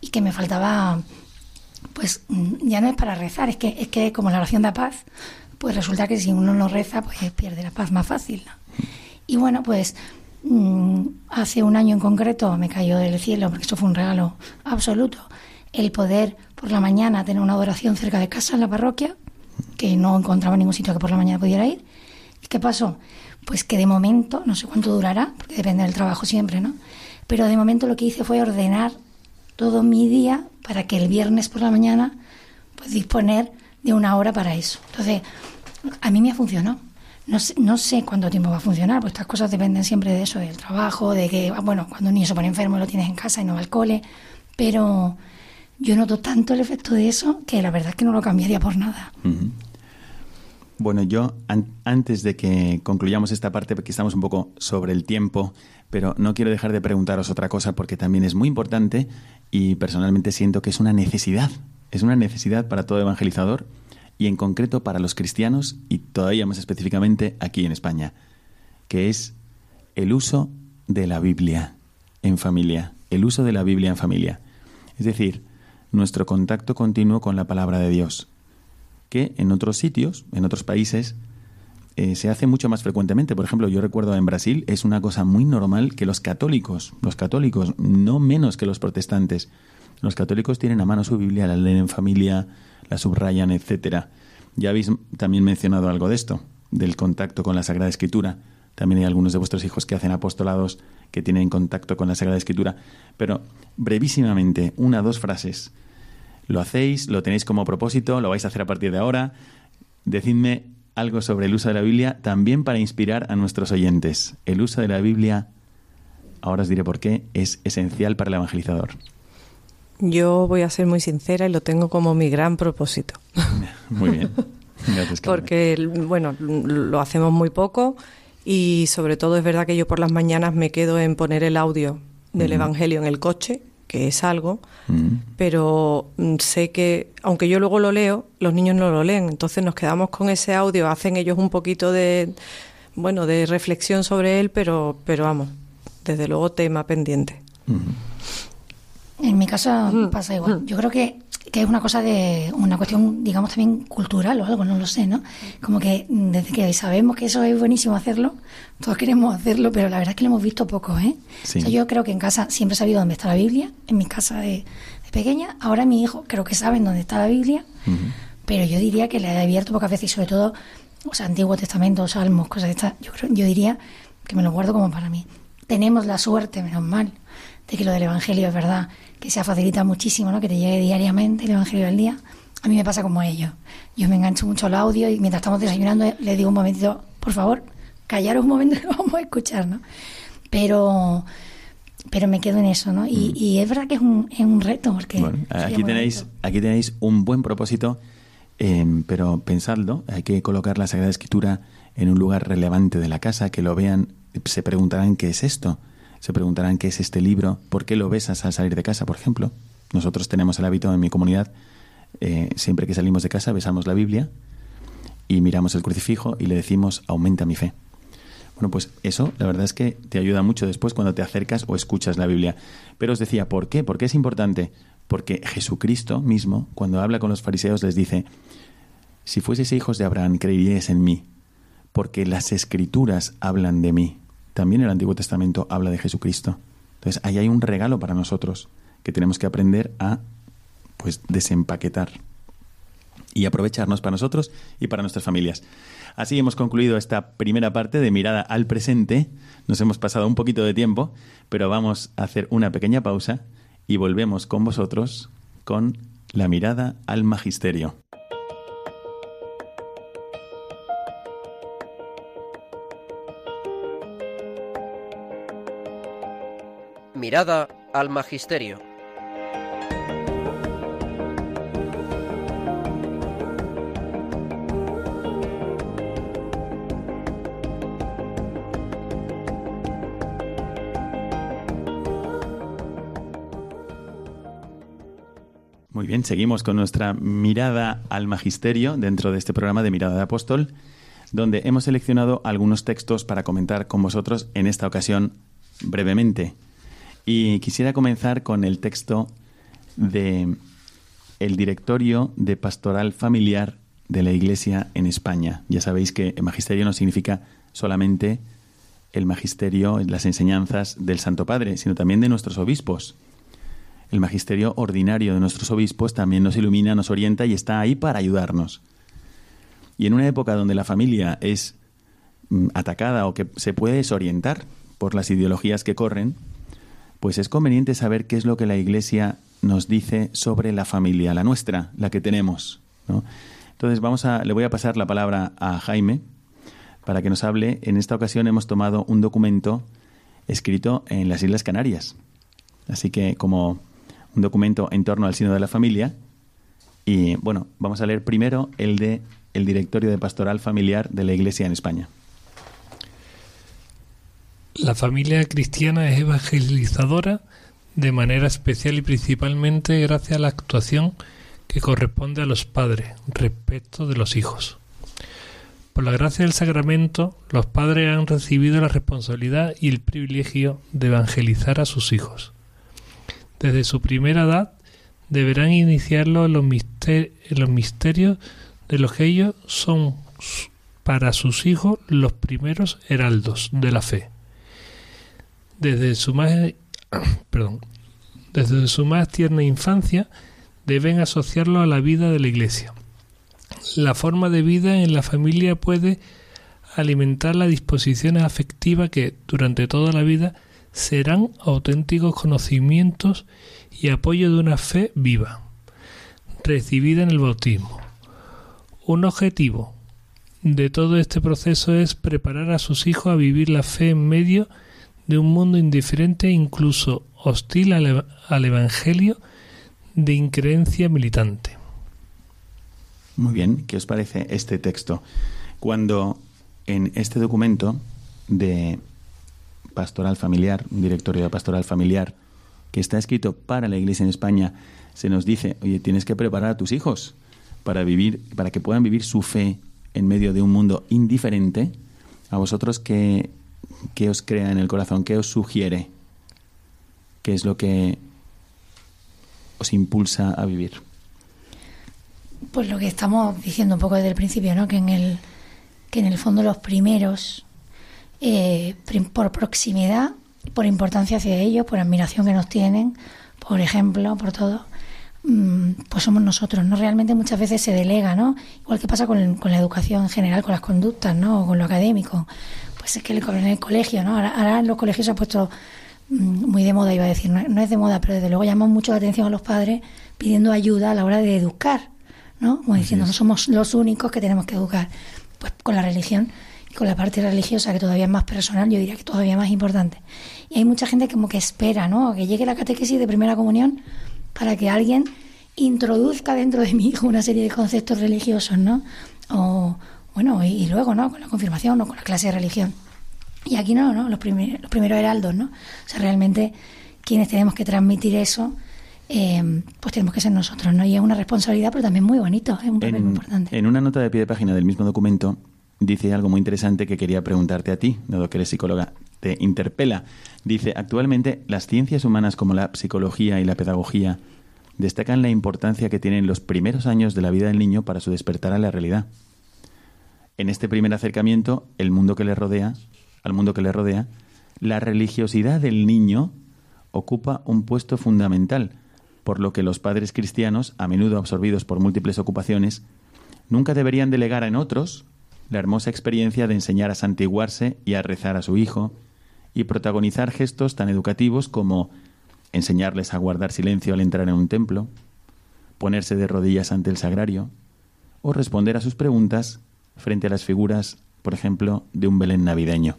y que me faltaba pues mm, ya no es para rezar, es que, es que como la oración da paz, pues resulta que si uno no reza, pues pierde la paz más fácil. Y bueno, pues mm, hace un año en concreto me cayó del cielo, porque eso fue un regalo absoluto, el poder por la mañana tener una adoración cerca de casa en la parroquia, que no encontraba ningún sitio que por la mañana pudiera ir. ¿Y qué pasó? Pues que de momento, no sé cuánto durará, porque depende del trabajo siempre, ¿no? Pero de momento lo que hice fue ordenar todo mi día para que el viernes por la mañana pues disponer de una hora para eso. Entonces, a mí me ha funcionado. No sé, no sé cuánto tiempo va a funcionar, pues estas cosas dependen siempre de eso, del trabajo, de que, ah, bueno, cuando un niño se pone enfermo lo tienes en casa y no va al cole, pero yo noto tanto el efecto de eso que la verdad es que no lo cambiaría por nada. Bueno, yo antes de que concluyamos esta parte, porque estamos un poco sobre el tiempo, pero no quiero dejar de preguntaros otra cosa porque también es muy importante y personalmente siento que es una necesidad, es una necesidad para todo evangelizador y en concreto para los cristianos y todavía más específicamente aquí en España, que es el uso de la Biblia en familia, el uso de la Biblia en familia. Es decir, nuestro contacto continuo con la palabra de Dios, que en otros sitios, en otros países, eh, se hace mucho más frecuentemente. Por ejemplo, yo recuerdo en Brasil es una cosa muy normal que los católicos, los católicos, no menos que los protestantes, los católicos tienen a mano su Biblia, la leen en familia, la subrayan, etcétera. Ya habéis también mencionado algo de esto, del contacto con la Sagrada Escritura. También hay algunos de vuestros hijos que hacen apostolados que tienen contacto con la Sagrada Escritura. Pero brevísimamente, una dos frases. ¿Lo hacéis? ¿Lo tenéis como propósito? ¿Lo vais a hacer a partir de ahora? Decidme algo sobre el uso de la Biblia también para inspirar a nuestros oyentes. El uso de la Biblia, ahora os diré por qué, es esencial para el evangelizador. Yo voy a ser muy sincera y lo tengo como mi gran propósito. Muy bien. Porque, bueno, lo hacemos muy poco y sobre todo es verdad que yo por las mañanas me quedo en poner el audio del Evangelio en el coche que es algo, mm. pero mm, sé que, aunque yo luego lo leo, los niños no lo leen. Entonces nos quedamos con ese audio, hacen ellos un poquito de, bueno, de reflexión sobre él, pero, pero vamos, desde luego tema pendiente. En mi caso pasa igual. Yo creo que que es una cosa de una cuestión, digamos, también cultural o algo, no lo sé, ¿no? Como que desde que sabemos que eso es buenísimo hacerlo, todos queremos hacerlo, pero la verdad es que lo hemos visto poco, ¿eh? O sea, yo creo que en casa siempre he sabido dónde está la Biblia, en mi casa de, pequeña, ahora mi hijo creo que saben dónde está la Biblia, pero yo diría que la he abierto pocas veces y sobre todo, o sea, Antiguo Testamento, Salmos, cosas de estas, yo, creo, yo diría que me lo guardo como para mí. Tenemos la suerte, menos mal, de que lo del Evangelio es verdad, que se facilita muchísimo, ¿no? que te llegue diariamente el Evangelio del día. A mí me pasa como ellos. Yo me engancho mucho al audio y mientras estamos desayunando le digo un momentito, por favor, callaros un momento que vamos a escuchar, ¿no? Pero, pero me quedo en eso, ¿no? Y, mm. es verdad que es un, es un reto, porque... aquí, tenéis, aquí tenéis un buen propósito, em, pero pensadlo, hay que colocar la Sagrada Escritura en un lugar relevante de la casa, que lo vean, se preguntarán qué es esto se preguntarán qué es este libro, por qué lo besas al salir de casa, por ejemplo. Nosotros tenemos el hábito en mi comunidad, eh, siempre que salimos de casa besamos la Biblia y miramos el crucifijo y le decimos aumenta mi fe. Bueno, pues eso la verdad es que te ayuda mucho después cuando te acercas o escuchas la Biblia. Pero os decía, ¿por qué? ¿Por qué es importante? Porque Jesucristo mismo, cuando habla con los fariseos, les dice, si fueseis hijos de Abraham, creeríais en mí, porque las escrituras hablan de mí. También el Antiguo Testamento habla de Jesucristo. Entonces, ahí hay un regalo para nosotros que tenemos que aprender a pues desempaquetar y aprovecharnos para nosotros y para nuestras familias. Así hemos concluido esta primera parte de mirada al presente. Nos hemos pasado un poquito de tiempo, pero vamos a hacer una pequeña pausa y volvemos con vosotros con la mirada al magisterio. Mirada al Magisterio. Muy bien, seguimos con nuestra mirada al magisterio dentro de este programa de Mirada de Apóstol, donde hemos seleccionado algunos textos para comentar con vosotros en esta ocasión brevemente. Y quisiera comenzar con el texto de el directorio de pastoral familiar de la Iglesia en España. Ya sabéis que el magisterio no significa solamente el magisterio, las enseñanzas del Santo Padre, sino también de nuestros obispos el magisterio ordinario de nuestros obispos también nos ilumina, nos orienta y está ahí para ayudarnos. Y en una época donde la familia es mm, atacada o que se puede desorientar por las ideologías que corren, pues es conveniente saber qué es lo que la Iglesia nos dice sobre la familia, la nuestra, la que tenemos. Entonces vamos a, le voy a pasar la palabra a Jaime para que nos hable. En esta ocasión hemos tomado un documento escrito en las Islas Canarias. Así que como un documento en torno al sino de la familia. Y bueno, vamos a leer primero el de el Directorio de Pastoral Familiar de la Iglesia en España. La familia cristiana es evangelizadora de manera especial y principalmente gracias a la actuación que corresponde a los padres respecto de los hijos. Por la gracia del sacramento, los padres han recibido la responsabilidad y el privilegio de evangelizar a sus hijos desde su primera edad, deberán iniciarlo en los, misterios de los que ellos son para sus hijos los primeros heraldos de la fe. Desde su más, perdón, desde su más tierna infancia deben asociarlo a la vida de la Iglesia. La forma de vida en la familia puede alimentar las disposiciones afectivas que durante toda la vida serán auténticos conocimientos y apoyo de una fe viva, recibida en el bautismo. Un objetivo de todo este proceso es preparar a sus hijos a vivir la fe en medio de un mundo indiferente incluso hostil al, al Evangelio de increencia militante. Muy bien, ¿qué os parece este texto? Cuando en este documento de pastoral familiar, un directorio de pastoral familiar, que está escrito para la Iglesia en España, se nos dice, oye, tienes que preparar a tus hijos para vivir, para que puedan vivir su fe en medio de un mundo indiferente. A vosotros, ¿qué, qué os crea en el corazón? ¿Qué os sugiere? ¿Qué es lo que os impulsa a vivir? Pues lo que estamos diciendo un poco desde el principio, ¿no? Que en el, que en el fondo los primeros eh, por proximidad, por importancia hacia ellos, por admiración que nos tienen, por ejemplo, por todo, mm, pues somos nosotros, ¿no? Realmente muchas veces se delega, ¿no? Igual que pasa con, la educación en general, con las conductas, ¿no? O con lo académico. Pues es que en el colegio, ¿no? Ahora, en los colegios se ha puesto mm, muy de moda, iba a decir, no, es de moda, pero desde luego llaman mucho la atención a los padres pidiendo ayuda a la hora de educar, ¿no? Como diciendo, no somos los únicos que tenemos que educar. Pues con la religión con la parte religiosa, que todavía es más personal, yo diría que todavía más importante. Y hay mucha gente como que espera, ¿no? Que llegue la catequesis de primera comunión para que alguien introduzca dentro de mi hijo una serie de conceptos religiosos, ¿no? O, bueno, y, luego, ¿no? Con la confirmación o con la clase de religión. Y aquí no, ¿no? Los, los primeros heraldos, ¿no? O sea, realmente quienes tenemos que transmitir eso, eh, pues tenemos que ser nosotros, ¿no? Y es una responsabilidad, pero también muy bonito, es un papel muy importante. En una nota de pie de página del mismo documento dice algo muy interesante que quería preguntarte a ti, dado que eres psicóloga. Te interpela. Dice, actualmente las ciencias humanas como la psicología y la pedagogía destacan la importancia que tienen los primeros años de la vida del niño para su despertar a la realidad. En este primer acercamiento, el mundo que le rodea, al mundo que le rodea, la religiosidad del niño ocupa un puesto fundamental, por lo que los padres cristianos, a menudo absorbidos por múltiples ocupaciones, nunca deberían delegar en otros la hermosa experiencia de enseñar a santiguarse y a rezar a su hijo, y protagonizar gestos tan educativos como enseñarles a guardar silencio al entrar en un templo, ponerse de rodillas ante el sagrario, o responder a sus preguntas frente a las figuras, por ejemplo, de un Belén navideño.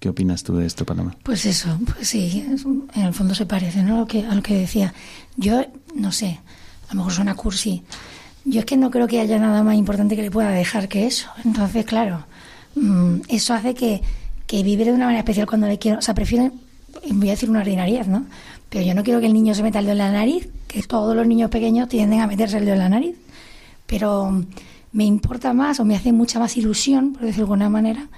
¿Qué opinas tú de esto, Paloma? Pues eso, pues sí, en el fondo se parece ¿no? a, lo que, a lo que decía. Yo, no sé, a lo mejor suena cursi. Yo es que no creo que haya nada más importante que le pueda dejar que eso. Entonces, claro, mm, eso hace que, que vive de una manera especial cuando le quiero. O sea, prefiero, voy a decir una ordinariedad, ¿no? Pero yo no quiero que el niño se meta el dedo en la nariz, que todos los niños pequeños tienden a meterse el dedo en la nariz. Pero me importa más o me hace mucha más ilusión, por decirlo de alguna manera,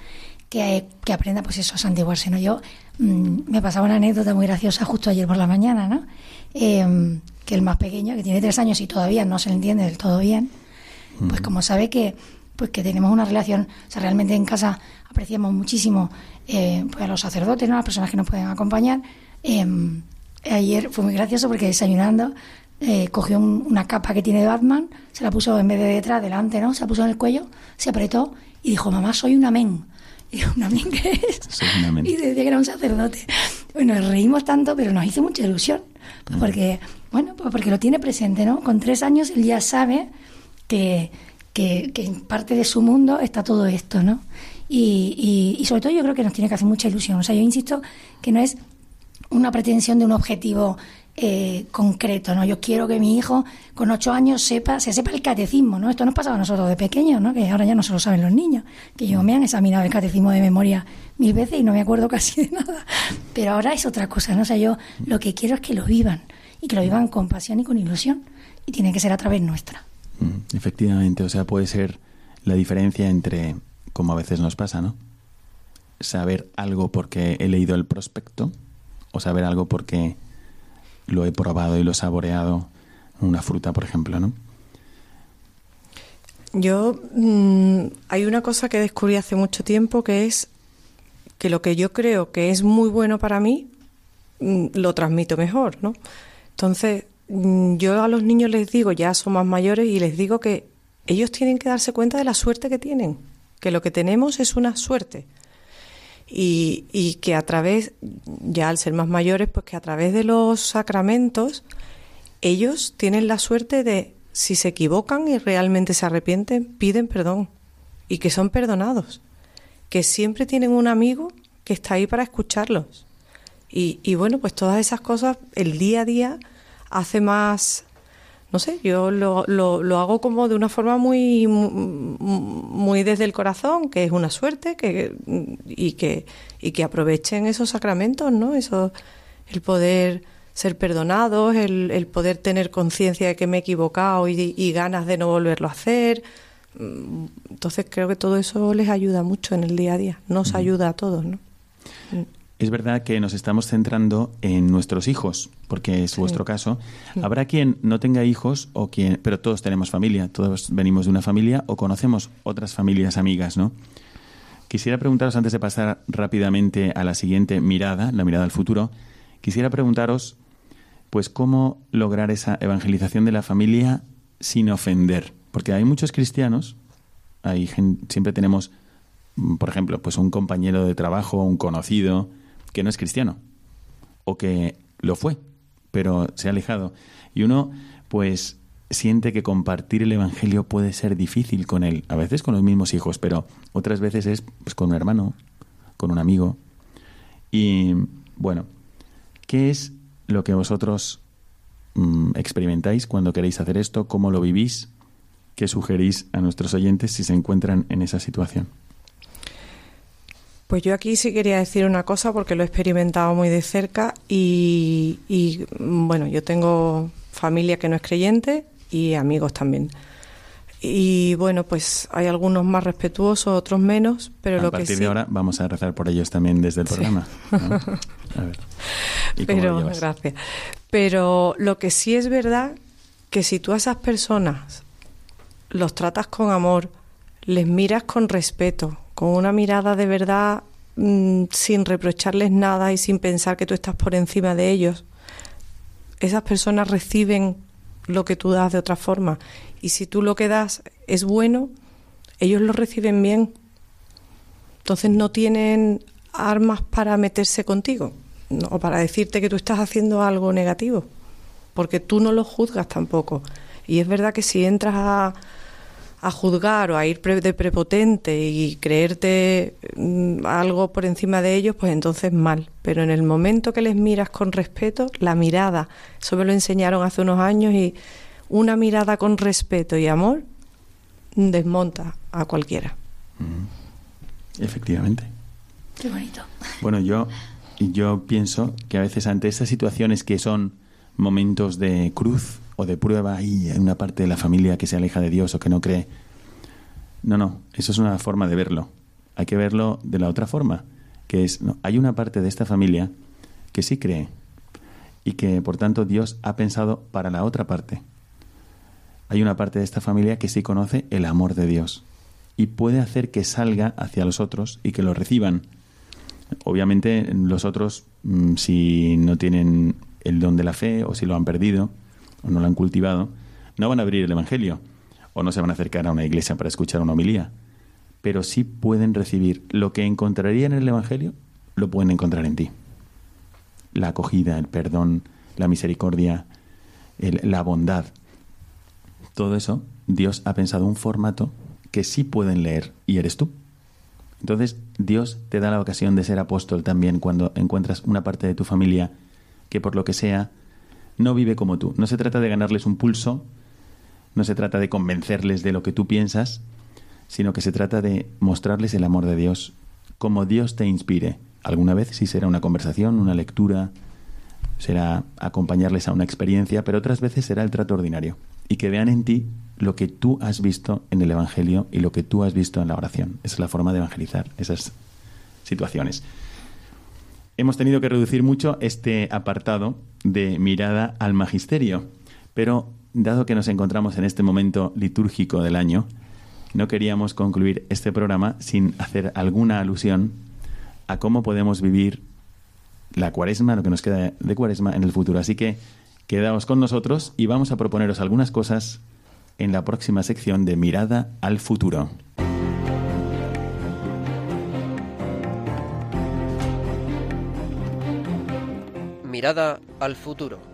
que, que aprenda pues eso, a santiguarse. ¿no? Yo mm, me pasaba una anécdota muy graciosa justo ayer por la mañana, ¿no? Em, que el más pequeño, que tiene tres años y todavía no se le entiende del todo bien, pues como sabe que pues que tenemos una relación, o sea, realmente en casa apreciamos muchísimo eh, pues a los sacerdotes, ¿no? a las personas que nos pueden acompañar. Em, ayer fue muy gracioso porque desayunando eh, cogió una capa que tiene de Batman, se la puso en vez de detrás, delante, ¿no? Se la puso en el cuello, se apretó y dijo, mamá, soy un amén. Y ¿un amén qué es? Y decía que era un sacerdote. Bueno, reímos tanto, pero nos hizo mucha ilusión. Pues porque, bueno, pues porque lo tiene presente, ¿no? Con tres años él ya sabe que, que, en parte de su mundo está todo esto, ¿no? Y, y, sobre todo yo creo que nos tiene que hacer mucha ilusión. O sea, yo insisto que no es una pretensión de un objetivo eh, concreto, ¿no? Yo quiero que mi hijo con ocho años sepa, se sepa el catecismo, ¿no? Esto nos pasaba a nosotros de pequeños, ¿no? Que ahora ya no se lo saben los niños, que yo me han examinado el catecismo de memoria mil veces y no me acuerdo casi de nada. Pero ahora es otra cosa, ¿no? O sea, yo lo que quiero es que lo vivan y que lo vivan con pasión y con ilusión y tiene que ser a través nuestra. Mm, efectivamente, o sea, puede ser la diferencia entre, como a veces nos pasa, ¿no? Saber algo porque he leído el prospecto o saber algo porque lo he probado y lo he saboreado, una fruta, por ejemplo, ¿no? Yo mm, hay una cosa que descubrí hace mucho tiempo que es que lo que yo creo que es muy bueno para mí mm, lo transmito mejor, ¿no? Entonces mm, yo a los niños les digo, ya son más mayores y les digo que ellos tienen que darse cuenta de la suerte que tienen, que lo que tenemos es una suerte y, y, que a través, ya al ser más mayores, pues que a través de los sacramentos ellos tienen la suerte de, si se equivocan y realmente se arrepienten, piden perdón y que son perdonados, que siempre tienen un amigo que está ahí para escucharlos. Y, y bueno, pues todas esas cosas el día a día hace más no sé, yo lo, lo, lo, hago como de una forma muy, muy desde el corazón, que es una suerte que, y, que, y que aprovechen esos sacramentos, ¿no? Eso, el poder ser perdonados, el, el poder tener conciencia de que me he equivocado y, y, ganas de no volverlo a hacer. Entonces creo que todo eso les ayuda mucho en el día a día, nos ayuda a todos, ¿no? Es verdad que nos estamos centrando en nuestros hijos, porque es vuestro caso. Habrá quien no tenga hijos o quien, pero todos tenemos familia, todos venimos de una familia o conocemos otras familias amigas, ¿no? Quisiera preguntaros antes de pasar rápidamente a la siguiente mirada, la mirada al futuro, quisiera preguntaros pues cómo lograr esa evangelización de la familia sin ofender, porque hay muchos cristianos, hay siempre tenemos por ejemplo, pues un compañero de trabajo, un conocido, que no es cristiano o que lo fue, pero se ha alejado. Y uno, pues, siente que compartir el Evangelio puede ser difícil con él, a veces con los mismos hijos, pero otras veces es pues, con un hermano, con un amigo. Y bueno, ¿qué es lo que vosotros mm, experimentáis cuando queréis hacer esto? ¿Cómo lo vivís? ¿Qué sugerís a nuestros oyentes si se encuentran en esa situación? Pues yo aquí sí quería decir una cosa porque lo he experimentado muy de cerca y, bueno, yo tengo familia que no es creyente y amigos también. Y bueno, pues hay algunos más respetuosos, otros menos, pero lo que sí... A partir de ahora vamos a rezar por ellos también desde el programa. A ver. pero, gracias. Pero lo que sí es verdad que si tú a esas personas los tratas con amor, les miras con respeto, con una mirada de verdad mm, sin reprocharles nada y sin pensar que tú estás por encima de ellos, esas personas reciben lo que tú das de otra forma. Y si tú lo que das es bueno, ellos lo reciben bien. Entonces no tienen armas para meterse contigo o para decirte que tú estás haciendo algo negativo, porque tú no lo juzgas tampoco. Y es verdad que si entras a, a juzgar o a ir de prepotente y creerte mm, algo por encima de ellos, pues entonces mal. Pero en el momento que les miras con respeto, la mirada, eso me lo enseñaron hace unos años y una mirada con respeto y amor desmonta a cualquiera. Efectivamente. Qué bonito. Bueno, yo, yo pienso que a veces ante estas situaciones que son momentos de cruz de prueba y hay una parte de la familia que se aleja de Dios o que no cree. No, no, eso es una forma de verlo. Hay que verlo de la otra forma, que es, no, hay una parte de esta familia que sí cree y que por tanto Dios ha pensado para la otra parte. Hay una parte de esta familia que sí conoce el amor de Dios y puede hacer que salga hacia los otros y que lo reciban. Obviamente los otros, mm, si no tienen el don de la fe o si lo han perdido o no lo han cultivado, no van a abrir el Evangelio o no se van a acercar a una iglesia para escuchar una homilía. Pero sí pueden recibir lo que encontrarían en el Evangelio, lo pueden encontrar en ti. La acogida, el perdón, la misericordia, la bondad. Todo eso, Dios ha pensado un formato que sí pueden leer y eres tú. Entonces, Dios te da la ocasión de ser apóstol también cuando encuentras una parte de tu familia que por lo que sea no vive como tú. No se trata de ganarles un pulso, no se trata de convencerles de lo que tú piensas, sino que se trata de mostrarles el amor de Dios como Dios te inspire. Alguna vez sí será una conversación, una lectura, será acompañarles a una experiencia, pero otras veces será el trato ordinario. Y que vean en ti lo que tú has visto en el Evangelio y lo que tú has visto en la oración. Es la forma de evangelizar esas situaciones hemos tenido que reducir mucho este apartado de mirada al magisterio, pero dado que nos encontramos en este momento litúrgico del año, no queríamos concluir este programa sin hacer alguna alusión a cómo podemos vivir la cuaresma, lo que nos queda de cuaresma en el futuro. Así que quedaos con nosotros y vamos a proponeros algunas cosas en la próxima sección de Mirada al futuro. Mirada al futuro.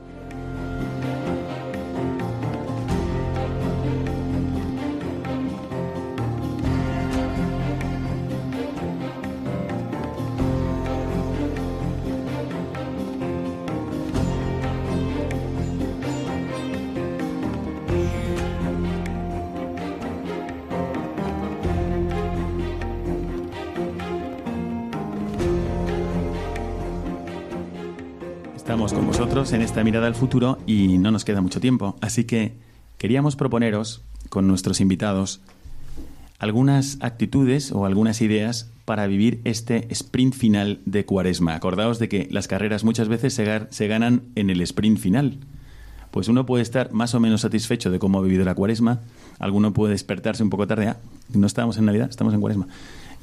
Con vosotros en esta mirada al futuro y no nos queda mucho tiempo. Así que queríamos proponeros con nuestros invitados algunas actitudes o algunas ideas para vivir este sprint final de cuaresma. Acordaos de que las carreras muchas veces se, se ganan en el sprint final. Pues uno puede estar más o menos satisfecho de cómo ha vivido la cuaresma, alguno puede despertarse un poco tarde, ah, no estamos en Navidad, estamos en cuaresma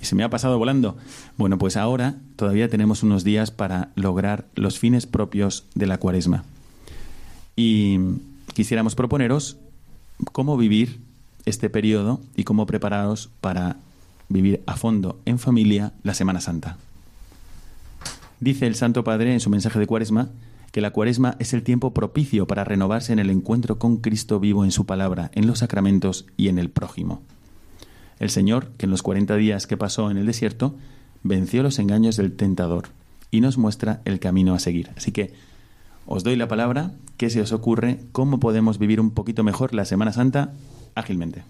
se me ha pasado volando. Bueno, pues ahora todavía tenemos unos días para lograr los fines propios de la cuaresma. Y quisiéramos proponeros cómo vivir este periodo y cómo prepararos para vivir a fondo en familia la Semana Santa. Dice el Santo Padre en su mensaje de Cuaresma que la Cuaresma es el tiempo propicio para renovarse en el encuentro con Cristo vivo en su palabra, en los sacramentos y en el prójimo el Señor, que en los 40 días que pasó en el desierto, venció los engaños del tentador y nos muestra el camino a seguir. Así que os doy la palabra, ¿qué se os ocurre? ¿Cómo podemos vivir un poquito mejor la Semana Santa ágilmente?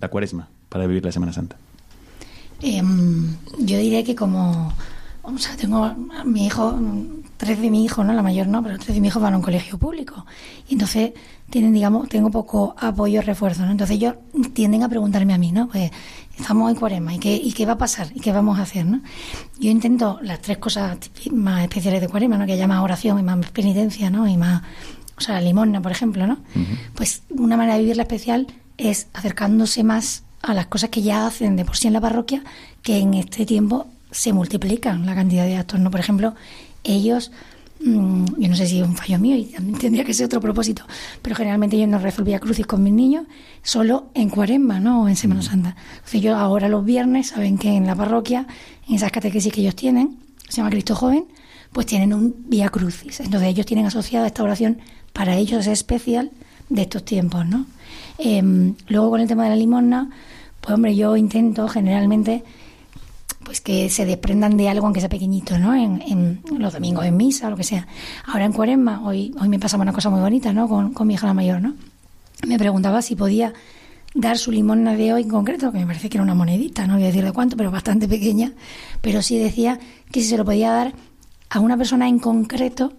La cuaresma, para vivir la Semana Santa. Em, yo diría que como, tengo a mi hijo, tres de mi hijo, ¿no? La mayor no, pero tres de mi hijo van a un colegio público. Y entonces tienen, digamos, tengo poco apoyo, refuerzo, ¿no? Entonces ellos tienden a preguntarme a mí, ¿no? Pues estamos en cuaresma, ¿y qué, ¿y qué va a pasar? ¿Y qué vamos a hacer, no? Yo intento las tres cosas más especiales de cuaresma, ¿no? Que haya más oración y más penitencia, ¿no? Y más, o sea, la limosna, por ejemplo, ¿no? Pues una manera de vivirla especial es acercándose más a las cosas que ya hacen de por sí en la parroquia, que en este tiempo se multiplican la cantidad de actos, ¿no? Por ejemplo, ellos yo no sé si es un fallo mío y también tendría que ser otro propósito, pero generalmente yo no resolvía crucis con mis niños solo en cuaresma, ¿no? O en Semana Santa. Entonces yo ahora los viernes, saben que en la parroquia, en esas catequesis que ellos tienen, se llama Cristo Joven, pues tienen un vía crucis. Entonces ellos tienen asociada esta oración, para ellos es especial, de estos tiempos, ¿no? Em, luego con el tema de la limosna, pues hombre, yo intento generalmente pues que se desprendan de algo aunque sea pequeñito, ¿no? En, los domingos en misa o lo que sea. Ahora en Cuaresma, hoy, hoy me pasaba una cosa muy bonita, ¿no? Con, con mi hija la mayor, ¿no? Me preguntaba si podía dar su limosna de hoy en concreto, que me parece que era una monedita, no voy a decir de cuánto, pero bastante pequeña, pero sí decía que si se lo podía dar a una persona en concreto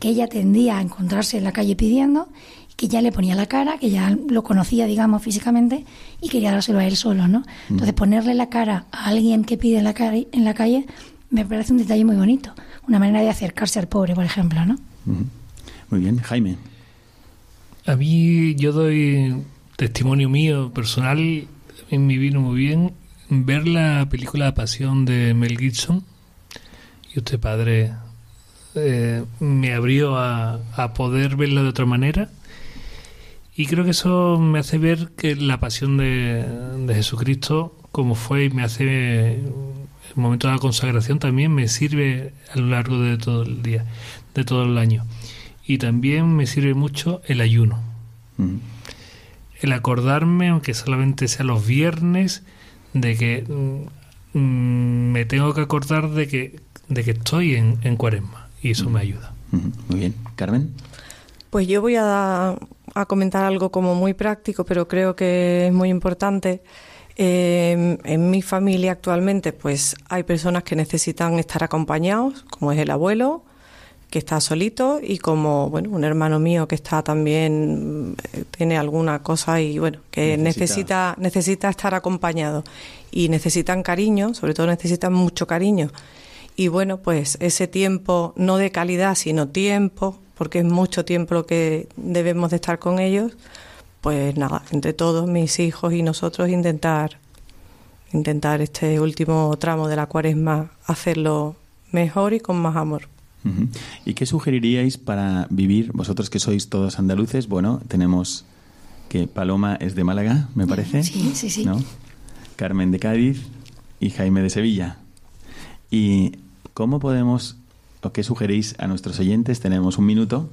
que ella tendía a encontrarse en la calle pidiendo, que ya le ponía la cara, que ya lo conocía, digamos, físicamente, y quería dárselo a él solo, ¿no? Entonces, ponerle la cara a alguien que pide en la, calle, en la calle me parece un detalle muy bonito, una manera de acercarse al pobre, por ejemplo, ¿no? Muy bien, Jaime. A mí yo doy testimonio mío personal, en mi vino muy bien ver la película La Pasión de Mel Gibson y usted padre eh, me abrió a, poder verla de otra manera y creo que eso me hace ver que la pasión de, de Jesucristo como fue y me hace el momento de la consagración también me sirve a lo largo de todo el día de todo el año y también me sirve mucho el ayuno el acordarme, aunque solamente sea los viernes, de que mm, mm, me tengo que acordar de que, de que estoy en, en cuaresma y eso me ayuda. Muy bien. Carmen. Pues yo voy a, a comentar algo como muy práctico, pero creo que es muy importante. Eh, en mi familia actualmente, pues hay personas que necesitan estar acompañados, como es el abuelo, que está solito y como bueno un hermano mío que está también eh, tiene alguna cosa y bueno que necesita necesita estar acompañado y necesitan cariño sobre todo necesitan mucho cariño y bueno pues ese tiempo no de calidad sino tiempo porque es mucho tiempo lo que debemos de estar con ellos pues nada entre todos mis hijos y nosotros intentar intentar este último tramo de la cuaresma hacerlo mejor y con más amor ¿Y qué sugeriríais para vivir, vosotros que sois todos andaluces? Bueno, tenemos que Paloma es de Málaga, me parece. Sí, sí, sí. Carmen de Cádiz y Jaime de Sevilla. ¿Y cómo podemos, o qué sugerís a nuestros oyentes? Tenemos un minuto.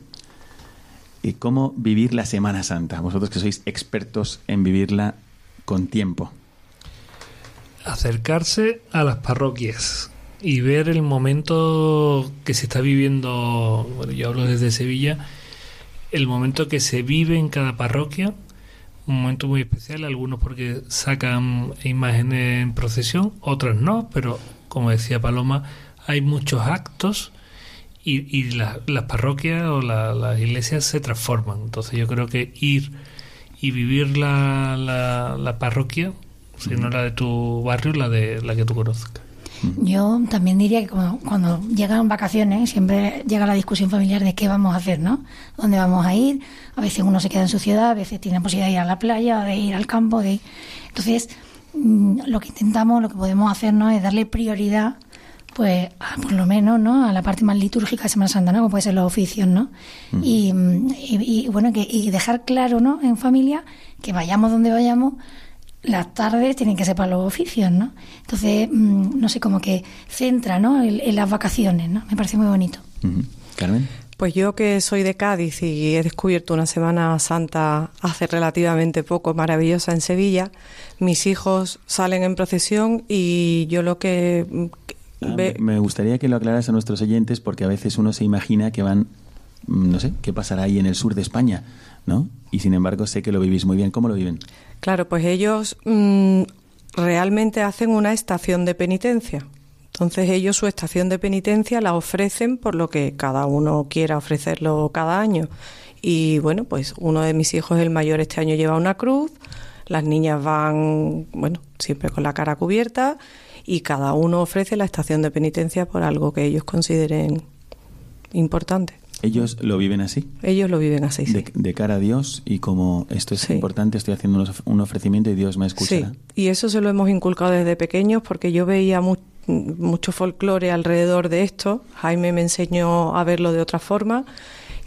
¿Y cómo vivir la Semana Santa? Vosotros que sois expertos en vivirla con tiempo. Acercarse a las parroquias, y ver el momento que se está viviendo, bueno, yo hablo desde Sevilla, el momento que se vive en cada parroquia, un momento muy especial, algunos porque sacan imágenes en procesión, otros no, pero como decía Paloma, hay muchos actos y, y las parroquias o las iglesias se transforman. Entonces yo creo que ir y vivir la, la, la parroquia, si no la de tu barrio, la de la que tú conozcas. Yo también diría que cuando, llegan vacaciones siempre llega la discusión familiar de qué vamos a hacer, ¿no? ¿Dónde vamos a ir? A veces uno se queda en su ciudad, a veces tiene posibilidad de ir a la playa, de ir al campo, de... Entonces, mm, lo que intentamos, lo que podemos hacer, ¿no? Es darle prioridad pues por lo menos no a la parte más litúrgica de Semana Santa no como puede ser los oficios no y, y, bueno que y dejar claro no en familia que vayamos donde vayamos las tardes tienen que ser para los oficios, ¿no? Entonces, mm, no sé, como que centra, ¿no? En, las vacaciones, ¿no? Me parece muy bonito. Carmen. Pues yo que soy de Cádiz y he descubierto una Semana Santa hace relativamente poco maravillosa en Sevilla, mis hijos salen en procesión y yo lo que... Ah, me gustaría que lo aclaras a nuestros oyentes porque a veces uno se imagina que van, mm, no sé, qué pasará ahí en el sur de España, ¿no? Y sin embargo sé que lo vivís muy bien. ¿Cómo lo viven? Claro, pues ellos mm, realmente hacen una estación de penitencia. Entonces ellos su estación de penitencia la ofrecen por lo que cada uno quiera ofrecerlo cada año. Y bueno, pues uno de mis hijos, el mayor, este año lleva una cruz, las niñas van, bueno, siempre con la cara cubierta y cada uno ofrece la estación de penitencia por algo que ellos consideren importante. ¿Ellos lo viven así? Ellos lo viven así, sí. De, cara a Dios y como esto es importante, estoy haciendo un ofrecimiento y Dios me escuchará. Sí, y eso se lo hemos inculcado desde pequeños porque yo veía mucho folclore alrededor de esto. Jaime me enseñó a verlo de otra forma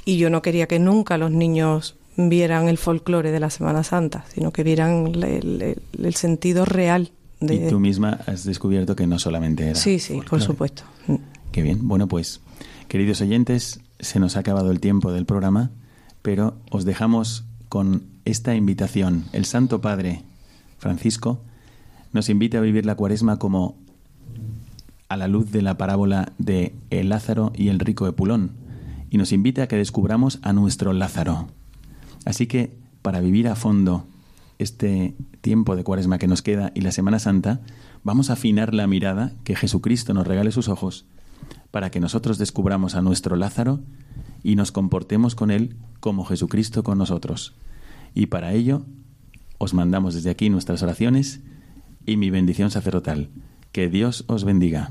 y yo no quería que nunca los niños vieran el folclore de la Semana Santa, sino que vieran el, sentido real. De... Y tú misma has descubierto que no solamente era. Sí, sí, por supuesto. Qué bien. Bueno, pues, queridos oyentes, se nos ha acabado el tiempo del programa, pero os dejamos con esta invitación. El Santo Padre Francisco nos invita a vivir la cuaresma como a la luz de la parábola de el Lázaro y el rico de Pulón y nos invita a que descubramos a nuestro Lázaro. Así que para vivir a fondo este tiempo de cuaresma que nos queda y la Semana Santa, vamos a afinar la mirada, que Jesucristo nos regale sus ojos, para que nosotros descubramos a nuestro Lázaro y nos comportemos con él como Jesucristo con nosotros. Y para ello os mandamos desde aquí nuestras oraciones y mi bendición sacerdotal. Que Dios os bendiga.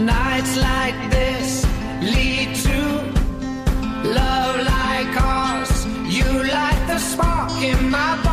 Nights like this lead to love like ours. You light the spark in my bones